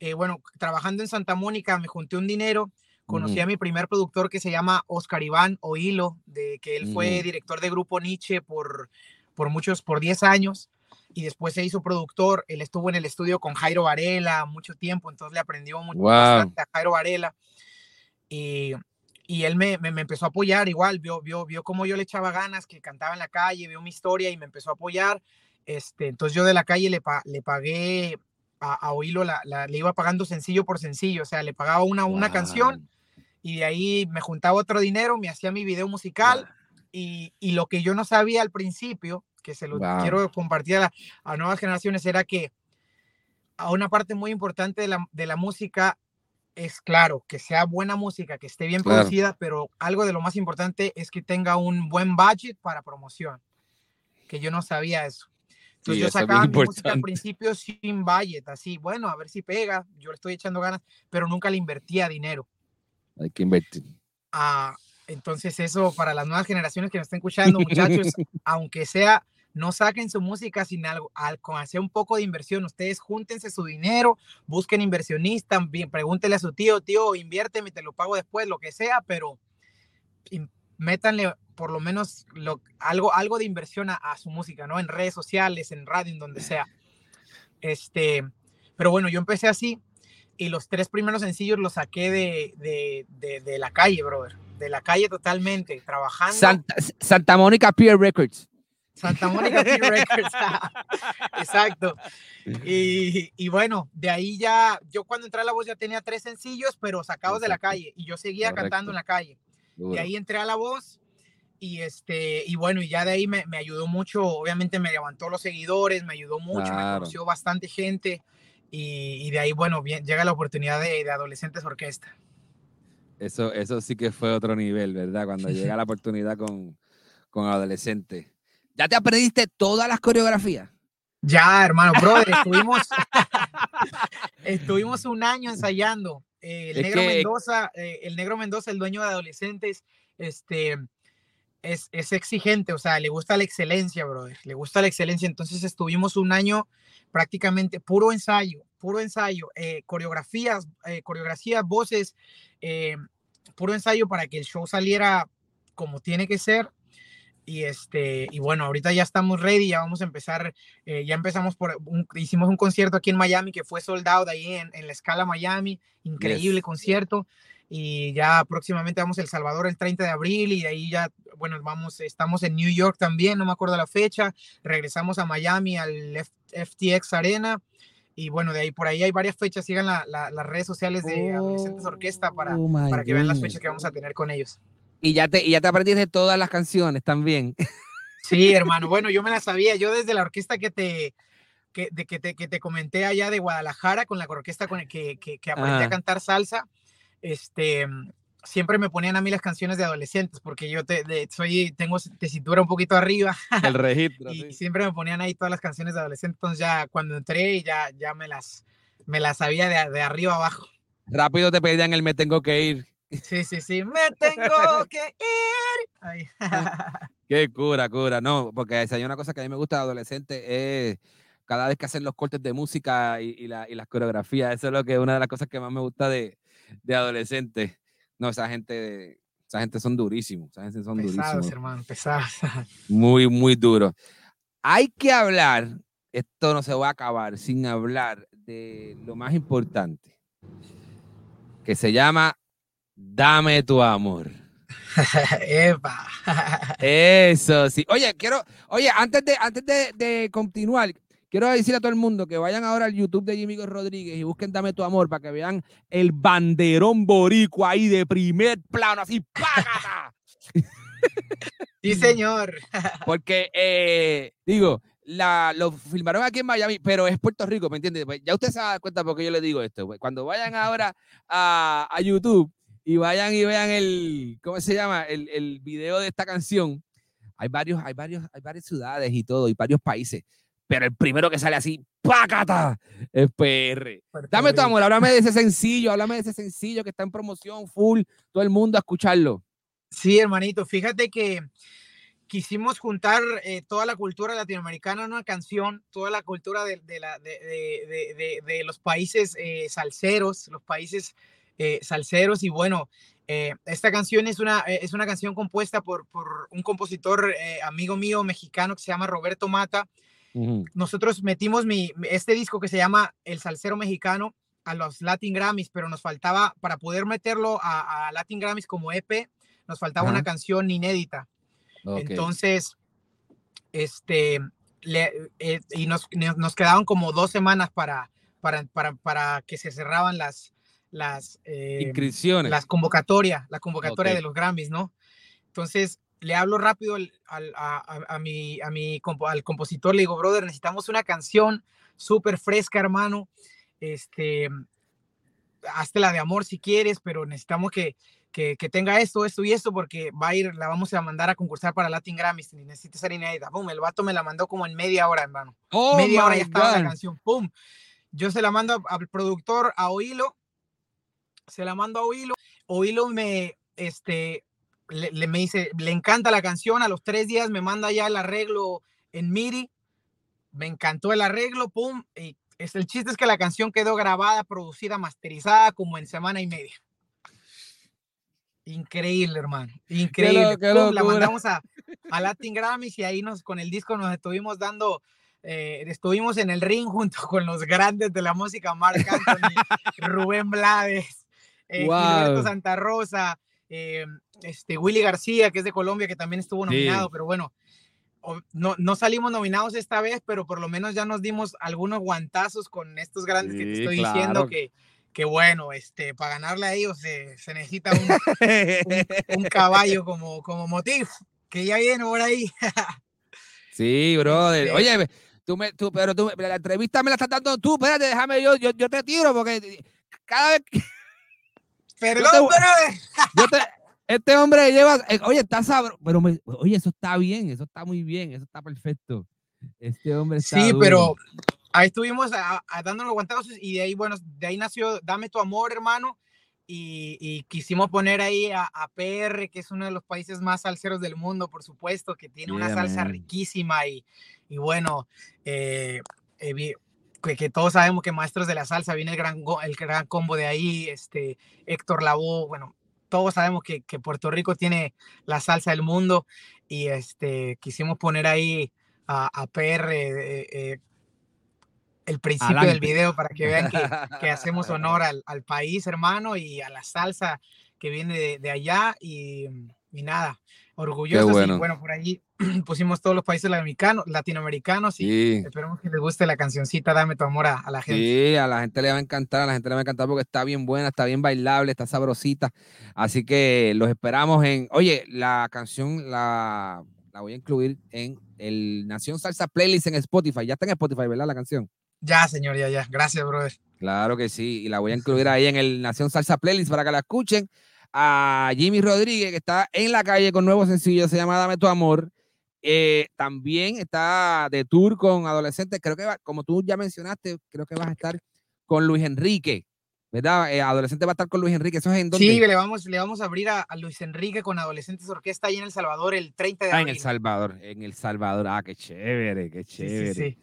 [SPEAKER 4] Eh, bueno, trabajando en Santa Mónica me junté un dinero. Conocí
[SPEAKER 3] Ujú.
[SPEAKER 4] a mi primer productor que se llama Oscar Iván Oilo, de que él fue
[SPEAKER 3] Ujú.
[SPEAKER 4] director de Grupo Nietzsche por, por muchos, por 10 años. Y después se hizo productor. Él estuvo en el estudio con Jairo Varela mucho tiempo, entonces le aprendió mucho
[SPEAKER 3] Wow.
[SPEAKER 4] bastante a Jairo Varela. Y, y él me, me, me empezó a apoyar igual, vio, vio, vio cómo yo le echaba ganas, que cantaba en la calle, vio mi historia y me empezó a apoyar. Este, entonces yo de la calle le, pa- le pagué a, a Oilo, la, la- le iba pagando sencillo por sencillo, o sea, le pagaba una, una canción y de ahí me juntaba otro dinero, me hacía mi video musical y, y lo que yo no sabía al principio, que se lo
[SPEAKER 3] Wow.
[SPEAKER 4] quiero compartir a, la- a nuevas generaciones, era que a una parte muy importante de la, de la música es claro, que sea buena música, que esté bien
[SPEAKER 3] Claro.
[SPEAKER 4] producida, pero algo de lo más importante es que tenga un buen budget para promoción, que yo no sabía eso. Entonces
[SPEAKER 3] Sí,
[SPEAKER 4] yo sacaba mi música al principio sin budget, así, bueno, a ver si pega, yo le estoy echando ganas, pero nunca le invertía dinero.
[SPEAKER 3] Hay que invertir.
[SPEAKER 4] Ah, entonces eso para las nuevas generaciones que nos están escuchando, muchachos, aunque sea, no saquen su música sin algo, al, con hacer un poco de inversión. Ustedes júntense su dinero, busquen inversionistas, bien, pregúntenle a su tío, tío, inviérteme, te lo pago después, lo que sea, pero métanle por lo menos lo, algo, algo de inversión a, a su música, ¿no? En redes sociales, en radio, en donde sea. Este, pero bueno, yo empecé así y los tres primeros sencillos los saqué de, de, de, de la calle, brother. De la calle totalmente, trabajando.
[SPEAKER 3] Santa, Santa Mónica Peer Records.
[SPEAKER 4] Santa Mónica Tea Records. Exacto. Y, y bueno, de ahí ya, yo cuando entré a la voz ya tenía tres sencillos, pero sacados de la calle. Y yo seguía
[SPEAKER 3] Correcto.
[SPEAKER 4] cantando en la calle.
[SPEAKER 3] Duro.
[SPEAKER 4] De ahí entré a la voz y este y bueno y ya de ahí me, me ayudó mucho obviamente me levantó los seguidores me ayudó mucho me
[SPEAKER 3] Claro.
[SPEAKER 4] conoció bastante gente y, y de ahí bueno bien, llega la oportunidad de, de adolescentes orquesta
[SPEAKER 3] Eso, eso sí que fue otro nivel, ¿verdad? Cuando llega la oportunidad con, con adolescentes. ¿Ya te aprendiste todas las coreografías?
[SPEAKER 4] ya hermano brother estuvimos estuvimos un año ensayando Eh, el
[SPEAKER 3] Es
[SPEAKER 4] negro
[SPEAKER 3] que-
[SPEAKER 4] Mendoza eh, el negro Mendoza el dueño de adolescentes este es, es exigente, o sea, le gusta la excelencia, brother, le gusta la excelencia. Entonces estuvimos un año prácticamente puro ensayo, puro ensayo, eh, coreografías, eh, coreografías, voces, puro ensayo para que el show saliera como tiene que ser. Y este, y bueno, ahorita ya estamos ready, ya vamos a empezar, eh, ya empezamos por, un- hicimos un concierto aquí en Miami que fue soldado ahí en, en la escala Miami, increíble
[SPEAKER 3] Yes.
[SPEAKER 4] concierto y ya próximamente vamos a El Salvador el 30 de abril y de ahí ya, bueno, vamos, estamos en New York también, no me acuerdo la fecha, regresamos a Miami al F- FTX Arena y bueno, de ahí por ahí hay varias fechas, sigan la- la- las redes sociales de Adolescentes Orquesta para,
[SPEAKER 3] Oh
[SPEAKER 4] para que vean las fechas que vamos a tener con ellos.
[SPEAKER 3] Y ya te, y ya te aprendiste todas las canciones también.
[SPEAKER 4] Sí, hermano, bueno, yo me la sabía, yo desde la orquesta que te... Que, de, que, te, que te comenté allá de Guadalajara con la orquesta con el que, que, que aprendí a cantar salsa, este, siempre me ponían a mí las canciones de adolescentes porque yo te, de- soy, tengo tesitura un poquito arriba
[SPEAKER 3] El registro.
[SPEAKER 4] y
[SPEAKER 3] sí.
[SPEAKER 4] siempre me ponían ahí todas las canciones de adolescentes, entonces ya cuando entré ya, ya me las, me las sabía de, de arriba abajo.
[SPEAKER 3] Rápido te pedían el me tengo que ir.
[SPEAKER 4] Sí, sí, sí, me tengo que ir. Ahí.
[SPEAKER 3] Qué cura, cura. No, porque si hay una cosa que a mí me gusta de adolescente es cada vez que hacen los cortes de música y, y la- y las coreografías. Eso es lo que una de las cosas que más me gusta de, de adolescentes. No, esa gente, esa gente son durísimos. Esa gente son
[SPEAKER 4] Pesados,
[SPEAKER 3] durísimos.
[SPEAKER 4] hermano, pesados.
[SPEAKER 3] Muy, muy duros. Hay que hablar, esto no se va a acabar sin hablar de lo más importante, que se llama Dame tu amor.
[SPEAKER 4] Epa.
[SPEAKER 3] Eso, sí. Oye, quiero, oye, antes de, antes de, de continuar, quiero decir a todo el mundo que vayan ahora al YouTube de Jimmy Rodríguez y busquen Dame tu amor para que vean el banderón boricua ahí de primer plano, así, ¡págata!
[SPEAKER 4] Sí, señor.
[SPEAKER 3] Porque, eh, digo, la, lo filmaron aquí en Miami, pero es Puerto Rico, ¿me entiendes? Pues ya usted se da cuenta porque yo le digo esto. pues, Cuando vayan ahora a, a YouTube y vayan y vean el, ¿cómo se llama? El, el video de esta canción, hay varios, hay varios, hay varias ciudades y todo, y varios países. Pero el primero que sale así, ¡pácata! Es PR. Dame tu amor, háblame de ese sencillo, háblame de ese sencillo que está en promoción, full, todo el mundo a escucharlo.
[SPEAKER 4] Sí, hermanito, fíjate que quisimos juntar eh, toda la cultura latinoamericana en una canción, toda la cultura de, de la- de- de- de- de- de los países eh, salseros, los países eh, salseros y bueno, eh, esta canción es una, eh, es una canción compuesta por, por un compositor eh, amigo mío mexicano que se llama Roberto Mata. Nosotros metimos mi, este disco que se llama El Salsero Mexicano a los Latin Grammys, pero nos faltaba, para poder meterlo a, a Latin Grammys como EP, nos faltaba una canción inédita. Entonces, este, le- eh, y nos, nos nos quedaban como dos semanas para, para, para, para que se cerraban las, las, eh,
[SPEAKER 3] Inscripciones.
[SPEAKER 4] las convocatorias, la convocatoria
[SPEAKER 3] Ok.
[SPEAKER 4] de los Grammys, ¿no? Entonces, le hablo rápido al, al- a, a- a mi, a mi al compositor, le digo, brother, necesitamos una canción súper fresca, hermano. Este, hazte la de amor si quieres, pero necesitamos que, que, que, tenga esto, esto y esto, porque va a ir, la vamos a mandar a concursar para Latin Grammys, necesita ser inédita. Pum, el vato me la mandó como en media hora, hermano.
[SPEAKER 3] Oh
[SPEAKER 4] media hora ya estaba
[SPEAKER 3] God.
[SPEAKER 4] la canción. Pum. Yo se la mando al productor, a Oilo, se la mando a Oilo. Oilo me, este, le, le me dice, le encanta la canción, a los tres días me manda ya el arreglo en MIDI, me encantó el arreglo, pum, y es, el chiste es que la canción quedó grabada, producida, masterizada como en semana y media. Increíble, hermano. Increíble.
[SPEAKER 3] lo- qué
[SPEAKER 4] Pum, la mandamos a, a Latin Grammys y ahí nos con el disco nos estuvimos dando, eh, estuvimos en el ring junto con los grandes de la música, Marc Anthony, Rubén Blades, eh, Gilberto
[SPEAKER 3] Wow.
[SPEAKER 4] Santa Rosa, eh, este, Willy García, que es de Colombia, que también estuvo
[SPEAKER 3] Sí.
[SPEAKER 4] nominado, pero bueno, no, no salimos nominados esta vez, pero por lo menos ya nos dimos algunos guantazos con estos grandes que te
[SPEAKER 3] Sí,
[SPEAKER 4] estoy
[SPEAKER 3] claro.
[SPEAKER 4] diciendo que, que bueno, este, para ganarle a ellos se, se necesita un, un caballo como, como motif, que ya viene por ahí.
[SPEAKER 3] Sí, brother.
[SPEAKER 4] Este-
[SPEAKER 3] Oye, tú me, tú, pero tú, la entrevista me la estás dando tú. Espérate, déjame, yo, yo, yo te tiro porque cada vez que
[SPEAKER 4] Perdón,
[SPEAKER 3] te-
[SPEAKER 4] brother.
[SPEAKER 3] yo te- este hombre lleva, eh, oye, está sabroso, pero me- oye, eso está bien, eso está muy bien, eso está perfecto. Este hombre está
[SPEAKER 4] Sí,
[SPEAKER 3] duro.
[SPEAKER 4] pero ahí estuvimos a, a dando los guantazos y de ahí, bueno, de ahí nació Dame tu amor, hermano. Y, y quisimos poner ahí a, a PR, que es uno de los países más salseros del mundo, por supuesto, que tiene una salsa
[SPEAKER 3] man.
[SPEAKER 4] riquísima y, y bueno, eh, eh, que, que todos sabemos que maestros de la salsa viene el gran, el gran combo de ahí, este, Héctor Lavoe, bueno, todos sabemos que, que Puerto Rico tiene la salsa del mundo y este, quisimos poner ahí a, a PR eh, eh, el principio del video para que vean que, que hacemos honor al, al país, hermano, y a la salsa que viene de, de allá. Y, y nada, orgullosos.
[SPEAKER 3] bueno.
[SPEAKER 4] Y bueno, por ahí pusimos todos los países latinoamericanos, y
[SPEAKER 3] Sí.
[SPEAKER 4] esperemos que les guste la cancioncita Dame tu amor a, a la gente.
[SPEAKER 3] Sí, a la gente le va a encantar, a la gente le va a encantar porque está bien buena, está bien bailable, está sabrosita. Así que los esperamos en. Oye, la canción la, la voy a incluir en el Nación Salsa Playlist en Spotify. Ya está en Spotify, ¿verdad? La canción.
[SPEAKER 4] Ya, señor, ya, ya. Gracias, brother.
[SPEAKER 3] Claro que sí, y la voy a incluir ahí en el Nación Salsa Playlist para que la escuchen. A Jimmy Rodríguez, que está en la calle con nuevo sencillo, se llama Dame tu amor. Eh, también está de tour con adolescentes. Creo que, va- como tú ya mencionaste, creo que vas a estar con Luis Enrique, ¿verdad? Eh, adolescente va a estar con Luis Enrique. ¿Eso es en dónde?
[SPEAKER 4] Sí, le vamos, le vamos a abrir a, a Luis Enrique con Adolescentes Orquesta ahí en El Salvador el 30 de
[SPEAKER 3] Ah, en. El Salvador. En El Salvador. Ah, qué chévere, qué
[SPEAKER 4] Sí, sí,
[SPEAKER 3] chévere.
[SPEAKER 4] sí.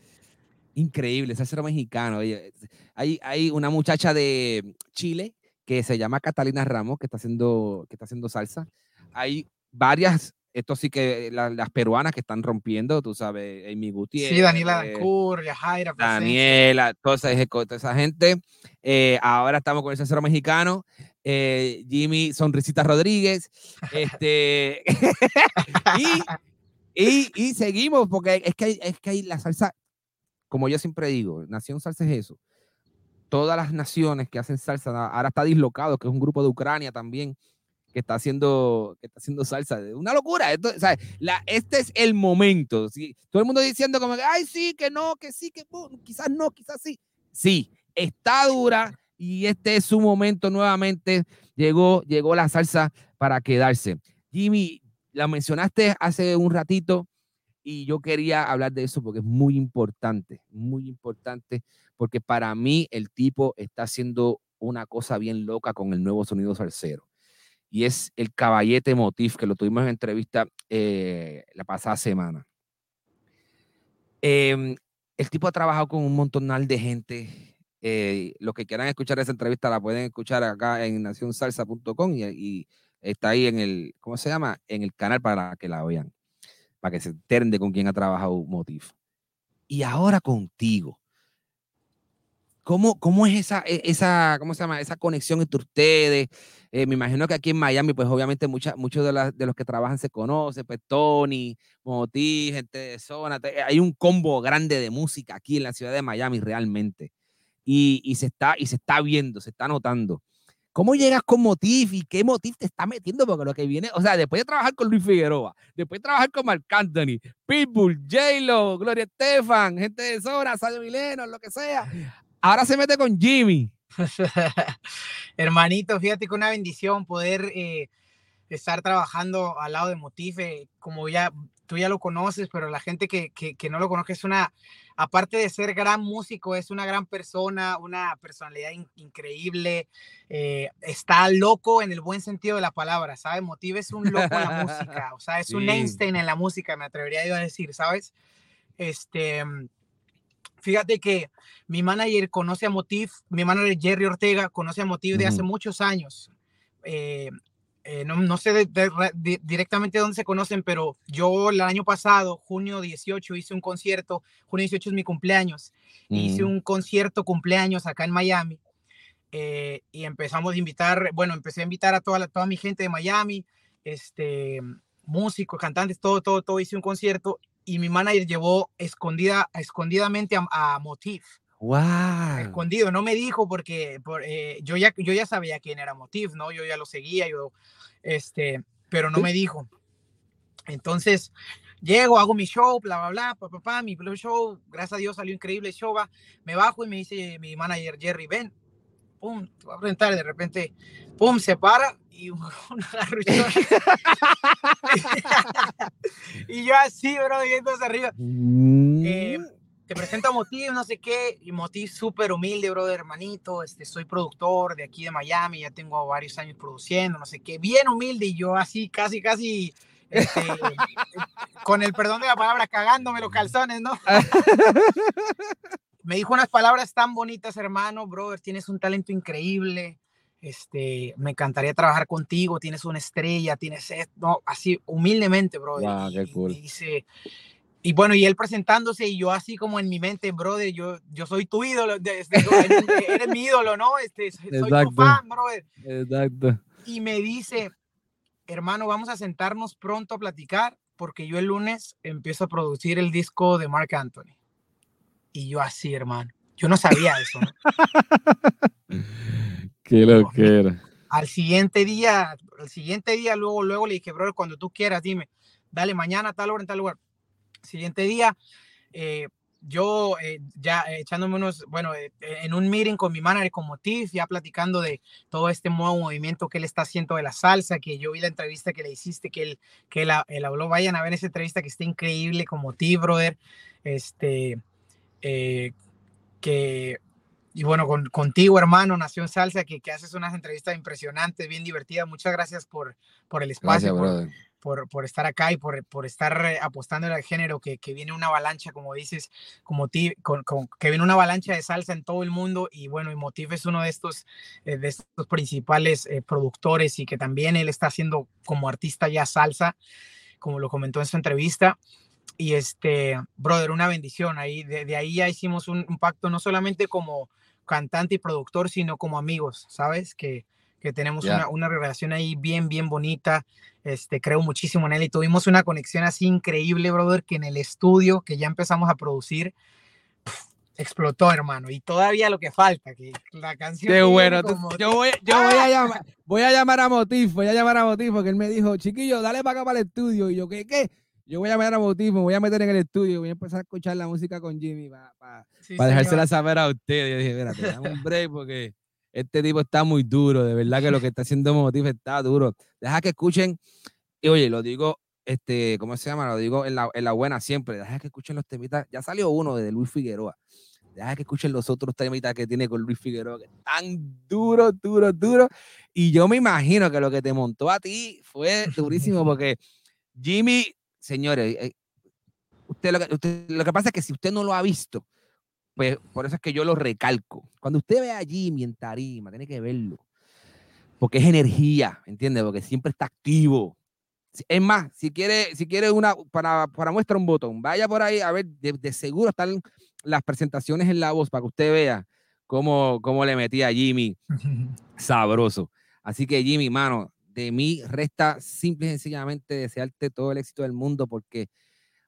[SPEAKER 3] Increíble, salsero mexicano. Oye, hay, hay una muchacha de Chile que se llama Catalina Ramos, que está haciendo, que está haciendo salsa. Hay varias, esto sí que la- las peruanas que están rompiendo, tú sabes, Amy Gutiérrez.
[SPEAKER 4] Sí, Daniela Dancur, Yajaira.
[SPEAKER 3] Daniela, toda esa, toda esa gente. Eh, ahora estamos con el salsero mexicano, eh, Jimmy Sonrisita Rodríguez. Este, y, y, y seguimos, porque es que, hay, es que hay la salsa, como yo siempre digo, Nación Salsa es eso. Todas las naciones que hacen salsa, ahora está dislocado, que es un grupo de Ucrania también, que está haciendo, que está haciendo salsa. Una locura. Esto, o sea, la, este es el momento. ¿sí? Todo el mundo diciendo como ay, sí, que no, que sí, que quizás no, quizás sí. Sí, está dura y este es su momento nuevamente. Llegó, llegó la salsa para quedarse. Jimmy, la mencionaste hace un ratito y yo quería hablar de eso porque es muy importante, muy importante, porque para mí el tipo está haciendo una cosa bien loca con el nuevo sonido salsero. Y es el caballete motif, que lo tuvimos en entrevista eh, la pasada semana. Em, el tipo ha trabajado con un montonal de gente. eh, los que quieran escuchar esa entrevista la pueden escuchar acá en nacionsalsa.com y, y está ahí en el, ¿cómo se llama? En el canal para que la vean, para que se enteren con quién ha trabajado Motif. Y ahora contigo. ¿Cómo, cómo es esa, e- esa, ¿cómo se llama? Esa conexión entre ustedes. Eh, me imagino que aquí en Miami, pues obviamente mucha, muchos de, las- de los que trabajan se conocen, pues Tony, Motif, gente de zona. te- Hay un combo grande de música aquí en la ciudad de Miami realmente. Y, y se, está, y se está viendo, se está notando. ¿Cómo llegas con Motif y qué Motif te está metiendo? Porque lo que viene, o sea, después de trabajar con Luis Figueroa, después de trabajar con Marc Anthony, Pitbull, J-Lo, Gloria Estefan, gente de Zona, Sayo Mileno, lo que sea, ahora se mete con Jimmy.
[SPEAKER 4] Hermanito, fíjate que una bendición poder eh, estar trabajando al lado de Motive, como ya tú ya lo conoces, pero la gente que, que, que no lo conoce es una, aparte de ser gran músico, es una gran persona, una personalidad in- increíble, eh, está loco en el buen sentido de la palabra, ¿sabes? Motive es un loco en la música, o sea, es un
[SPEAKER 3] Sí.
[SPEAKER 4] Einstein en la música, me atrevería yo a decir, ¿sabes? Este, fíjate que mi manager conoce a Motiv, mi manager Jerry Ortega conoce a Motiv de hace muchos años. Eh, eh, no, no sé de- de directamente dónde se conocen, pero yo el año pasado, junio 18, hice un concierto, junio 18 es mi cumpleaños, hice un concierto cumpleaños acá en Miami, eh, y empezamos a invitar, bueno, empecé a invitar a toda, la- toda mi gente de Miami, este, músicos, cantantes, todo, todo, todo, hice un concierto, y mi manager llevó escondida, escondidamente a, a Motif
[SPEAKER 3] Wow.
[SPEAKER 4] escondido, no me dijo porque por, eh, yo, ya, yo ya sabía quién era Motiv, ¿no? Yo ya lo seguía, yo, este, pero no me dijo. Entonces, llego, hago mi show, bla, bla, bla, pa, pa, pa, mi show, gracias a Dios salió increíble show, va, me bajo y me dice mi manager Jerry, ven, pum, te voy a presentar, de repente, pum, se para y una garruchona. y yo así, bro, yendo hacia arriba. Eh,
[SPEAKER 3] Mm.
[SPEAKER 4] te presento a Motiv, no sé qué, y Motiv súper humilde, brother, hermanito, este, soy productor de aquí de Miami, ya tengo varios años produciendo, no sé qué, bien humilde, y yo así, casi, casi, este, con el perdón de la palabra, cagándome los calzones, ¿no? Me dijo unas palabras tan bonitas, hermano, brother, tienes un talento increíble, este, me encantaría trabajar contigo, tienes una estrella, tienes esto, no, así, humildemente, brother,
[SPEAKER 3] Wow,
[SPEAKER 4] y
[SPEAKER 3] qué cool.
[SPEAKER 4] dice, y bueno, y él presentándose y yo así como en mi mente, brother, yo, yo soy tu ídolo, este, yo- eres mi ídolo, ¿no? Este, soy
[SPEAKER 3] Exacto.
[SPEAKER 4] tu fan, brother.
[SPEAKER 3] Exacto.
[SPEAKER 4] Y me dice, hermano, vamos a sentarnos pronto a platicar porque yo el lunes empiezo a producir el disco de Mark Anthony. Y yo así, hermano, yo no sabía eso, ¿no?
[SPEAKER 3] Qué lo que era.
[SPEAKER 4] Al siguiente día, al siguiente día, luego, luego le dije, brother, cuando tú quieras, dime, dale mañana tal hora en tal lugar. Siguiente día, eh, yo eh, ya echándome unos, bueno, eh, en un meeting con mi manager, con Motif, ya platicando de todo este nuevo movimiento que él está haciendo de la salsa, que yo vi la entrevista que le hiciste, que él, que él habló, vayan a ver esa entrevista que está increíble con Motif, brother, este, eh, que, y bueno, con, contigo, hermano, Nación Salsa, que, que haces unas entrevistas impresionantes, bien divertidas, muchas gracias por, por el espacio,
[SPEAKER 3] Gracias,
[SPEAKER 4] por, por, por estar acá y por, por estar eh, apostando al género, que, que viene una avalancha, como dices, como ti, con, con- que viene una avalancha de salsa en todo el mundo y bueno, y Motif es uno de estos, eh, de estos principales eh, productores y que también él está haciendo como artista ya salsa, como lo comentó en su entrevista. Y este, brother, una bendición. Ahí, de, de ahí ya hicimos un, un pacto, no solamente como cantante y productor, sino como amigos, ¿sabes? Que, que tenemos
[SPEAKER 3] Ya.
[SPEAKER 4] una, una relación ahí bien, bien bonita. Este, creo muchísimo en él y tuvimos una conexión así increíble, brother, que en el estudio que ya empezamos a producir, explotó, hermano. Y todavía lo que falta, que la canción.
[SPEAKER 3] Qué bueno.
[SPEAKER 4] como-
[SPEAKER 3] yo voy, yo voy a llamar, voy a llamar a Motif, voy a llamar a Motif porque él me dijo, chiquillo, dale para acá para el estudio. Y yo, ¿qué? ¿Qué? Yo voy a llamar a Motif, me voy a meter en el estudio, voy a empezar a escuchar la música con Jimmy para
[SPEAKER 4] Sí,
[SPEAKER 3] dejársela
[SPEAKER 4] señor.
[SPEAKER 3] saber a ustedes. Yo dije, espérate, dame un break porque este tipo está muy duro. De verdad que lo que está haciendo Motif está duro. Deja que escuchen, y oye, lo digo, este, ¿cómo se llama? Lo digo en la, en la buena siempre. Deja que escuchen los temitas. Ya salió uno de Luis Figueroa. Deja que escuchen los otros temitas que tiene con Luis Figueroa, que están duros, duros, duros. Y yo me imagino que lo que te montó a ti fue durísimo, porque Jimmy, señores, eh, usted lo, que, usted- lo que pasa es que si usted no lo ha visto, pues por eso es que yo lo recalco. Cuando usted ve a Jimmy en tarima, tiene que verlo. Porque es energía, ¿entiende? Porque siempre está activo. Es más, si quiere, si quiere una, para, para muestra un botón, vaya por ahí a ver, de, de seguro están las presentaciones en la voz para que usted vea cómo, cómo le metía a Jimmy sabroso. Así que Jimmy, mano, de mí resta simple y sencillamente desearte todo el éxito del mundo porque,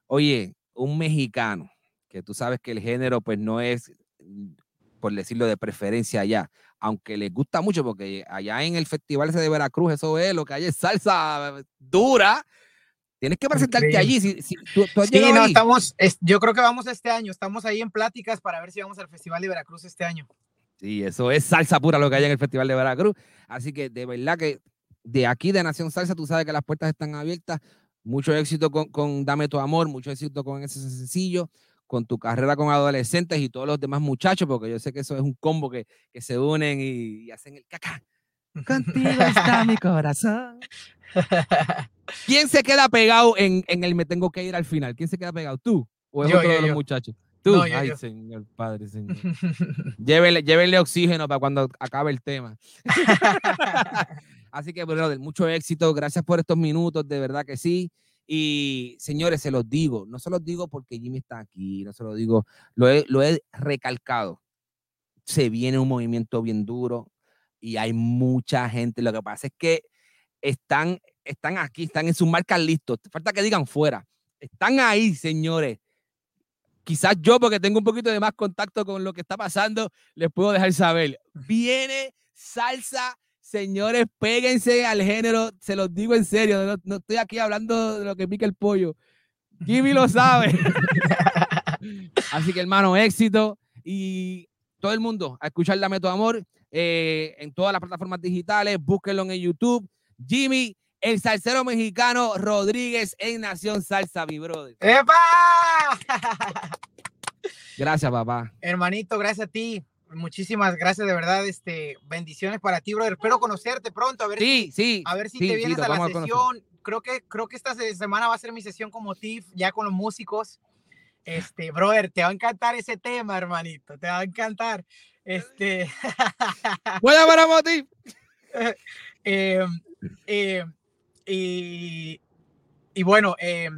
[SPEAKER 3] oye, un mexicano, que tú sabes que el género pues no es, mm, por decirlo de preferencia allá, aunque les gusta mucho porque allá en el festival de Veracruz, eso es lo que hay es salsa dura. Tienes que presentarte allí. Si, si- tú, tú has
[SPEAKER 4] Sí, no,
[SPEAKER 3] ahí?
[SPEAKER 4] estamos, es- yo creo que vamos este año, estamos ahí en pláticas para ver si vamos al Festival de Veracruz este año.
[SPEAKER 3] Sí, eso es salsa pura lo que hay en el Festival de Veracruz. Así que de verdad que de aquí de Nación Salsa, tú sabes que las puertas están abiertas. Mucho éxito con, con Dame tu amor, mucho éxito con ese sencillo, con tu carrera con adolescentes y todos los demás muchachos, porque yo sé que eso es un combo que, que se unen y, y hacen el caca. Contigo está mi corazón. ¿Quién se queda pegado en, en el me tengo que ir al final? ¿Quién se queda pegado? ¿Tú? ¿O es
[SPEAKER 4] Yo,
[SPEAKER 3] otro
[SPEAKER 4] yo,
[SPEAKER 3] de los
[SPEAKER 4] yo.
[SPEAKER 3] muchachos? Tú.
[SPEAKER 4] No,
[SPEAKER 3] Ay, señor, padre, señor. Llévenle, llévenle oxígeno para cuando acabe el tema. Así que, brother, mucho éxito. Gracias por estos minutos, de verdad que sí. Y señores, se los digo, no se los digo porque Jimmy está aquí, no se lo digo, lo he, lo he recalcado. Se viene un movimiento bien duro y hay mucha gente. Lo que pasa es que están, están aquí, están en sus marcas listos. Falta que digan fuera. Están ahí, señores. Quizás yo, porque tengo un poquito de más contacto con lo que está pasando, les puedo dejar saber. Viene salsa, señores, péguense al género, se los digo en serio, no, no estoy aquí hablando de lo que pica el pollo. Jimmy lo sabe. Así que, hermano, éxito y todo el mundo a escuchar Dame tu amor eh, en todas las plataformas digitales, búsquenlo en YouTube. Jimmy, el salsero mexicano Rodríguez en Nación Salsa, mi brother.
[SPEAKER 4] ¡Epa!
[SPEAKER 3] Gracias, papá.
[SPEAKER 4] Hermanito, gracias a ti. Muchísimas gracias, de verdad. Este, bendiciones para ti, brother. Espero conocerte pronto, a ver
[SPEAKER 3] Sí,
[SPEAKER 4] si,
[SPEAKER 3] sí.
[SPEAKER 4] a ver si
[SPEAKER 3] sí,
[SPEAKER 4] te vienes a la
[SPEAKER 3] a
[SPEAKER 4] sesión. Creo que, creo que esta se- semana va a ser mi sesión como TIFF, ya con los músicos. Este, brother, te va a encantar ese tema, hermanito. Te va a encantar. Este,
[SPEAKER 3] Buena para Moti.
[SPEAKER 4] eh, eh, y, y bueno, eh,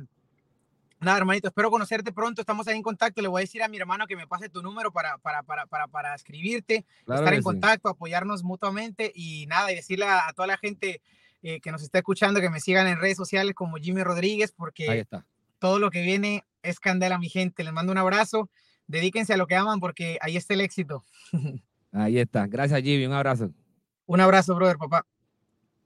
[SPEAKER 4] nada, hermanito, espero conocerte pronto. Estamos ahí en contacto. Le voy a decir a mi hermano que me pase tu número para, para, para, para, para escribirte,
[SPEAKER 3] Claro
[SPEAKER 4] estar en
[SPEAKER 3] sí.
[SPEAKER 4] contacto, apoyarnos mutuamente y nada, y decirle a, a toda la gente eh, que nos está escuchando que me sigan en redes sociales como Jimmy Rodríguez,
[SPEAKER 3] Ahí
[SPEAKER 4] porque
[SPEAKER 3] está.
[SPEAKER 4] todo lo que viene es candela, mi gente. Les mando un abrazo. Dedíquense a lo que aman porque ahí está el éxito.
[SPEAKER 3] Ahí está. Gracias, Jimmy. Un abrazo.
[SPEAKER 4] Un abrazo, brother, papá.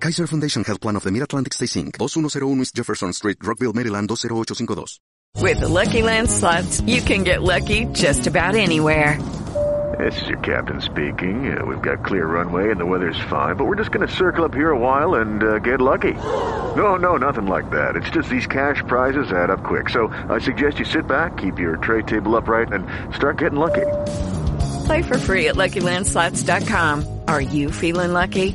[SPEAKER 7] Kaiser Foundation Health Plan of the Mid-Atlantic Stay Inc. 2101 East Jefferson Street, Rockville, Maryland 20852.
[SPEAKER 8] With the Lucky Land slots, you can get lucky just about anywhere.
[SPEAKER 9] This is your captain speaking. Uh, we've got clear runway and the weather's fine, but we're just going to circle up here a while and uh, get lucky. No, no, nothing like that. It's just these cash prizes add up quick. So I suggest you sit back, keep your tray table upright, and start getting lucky.
[SPEAKER 8] Play for free at LuckyLandSlots.com. Are you feeling lucky?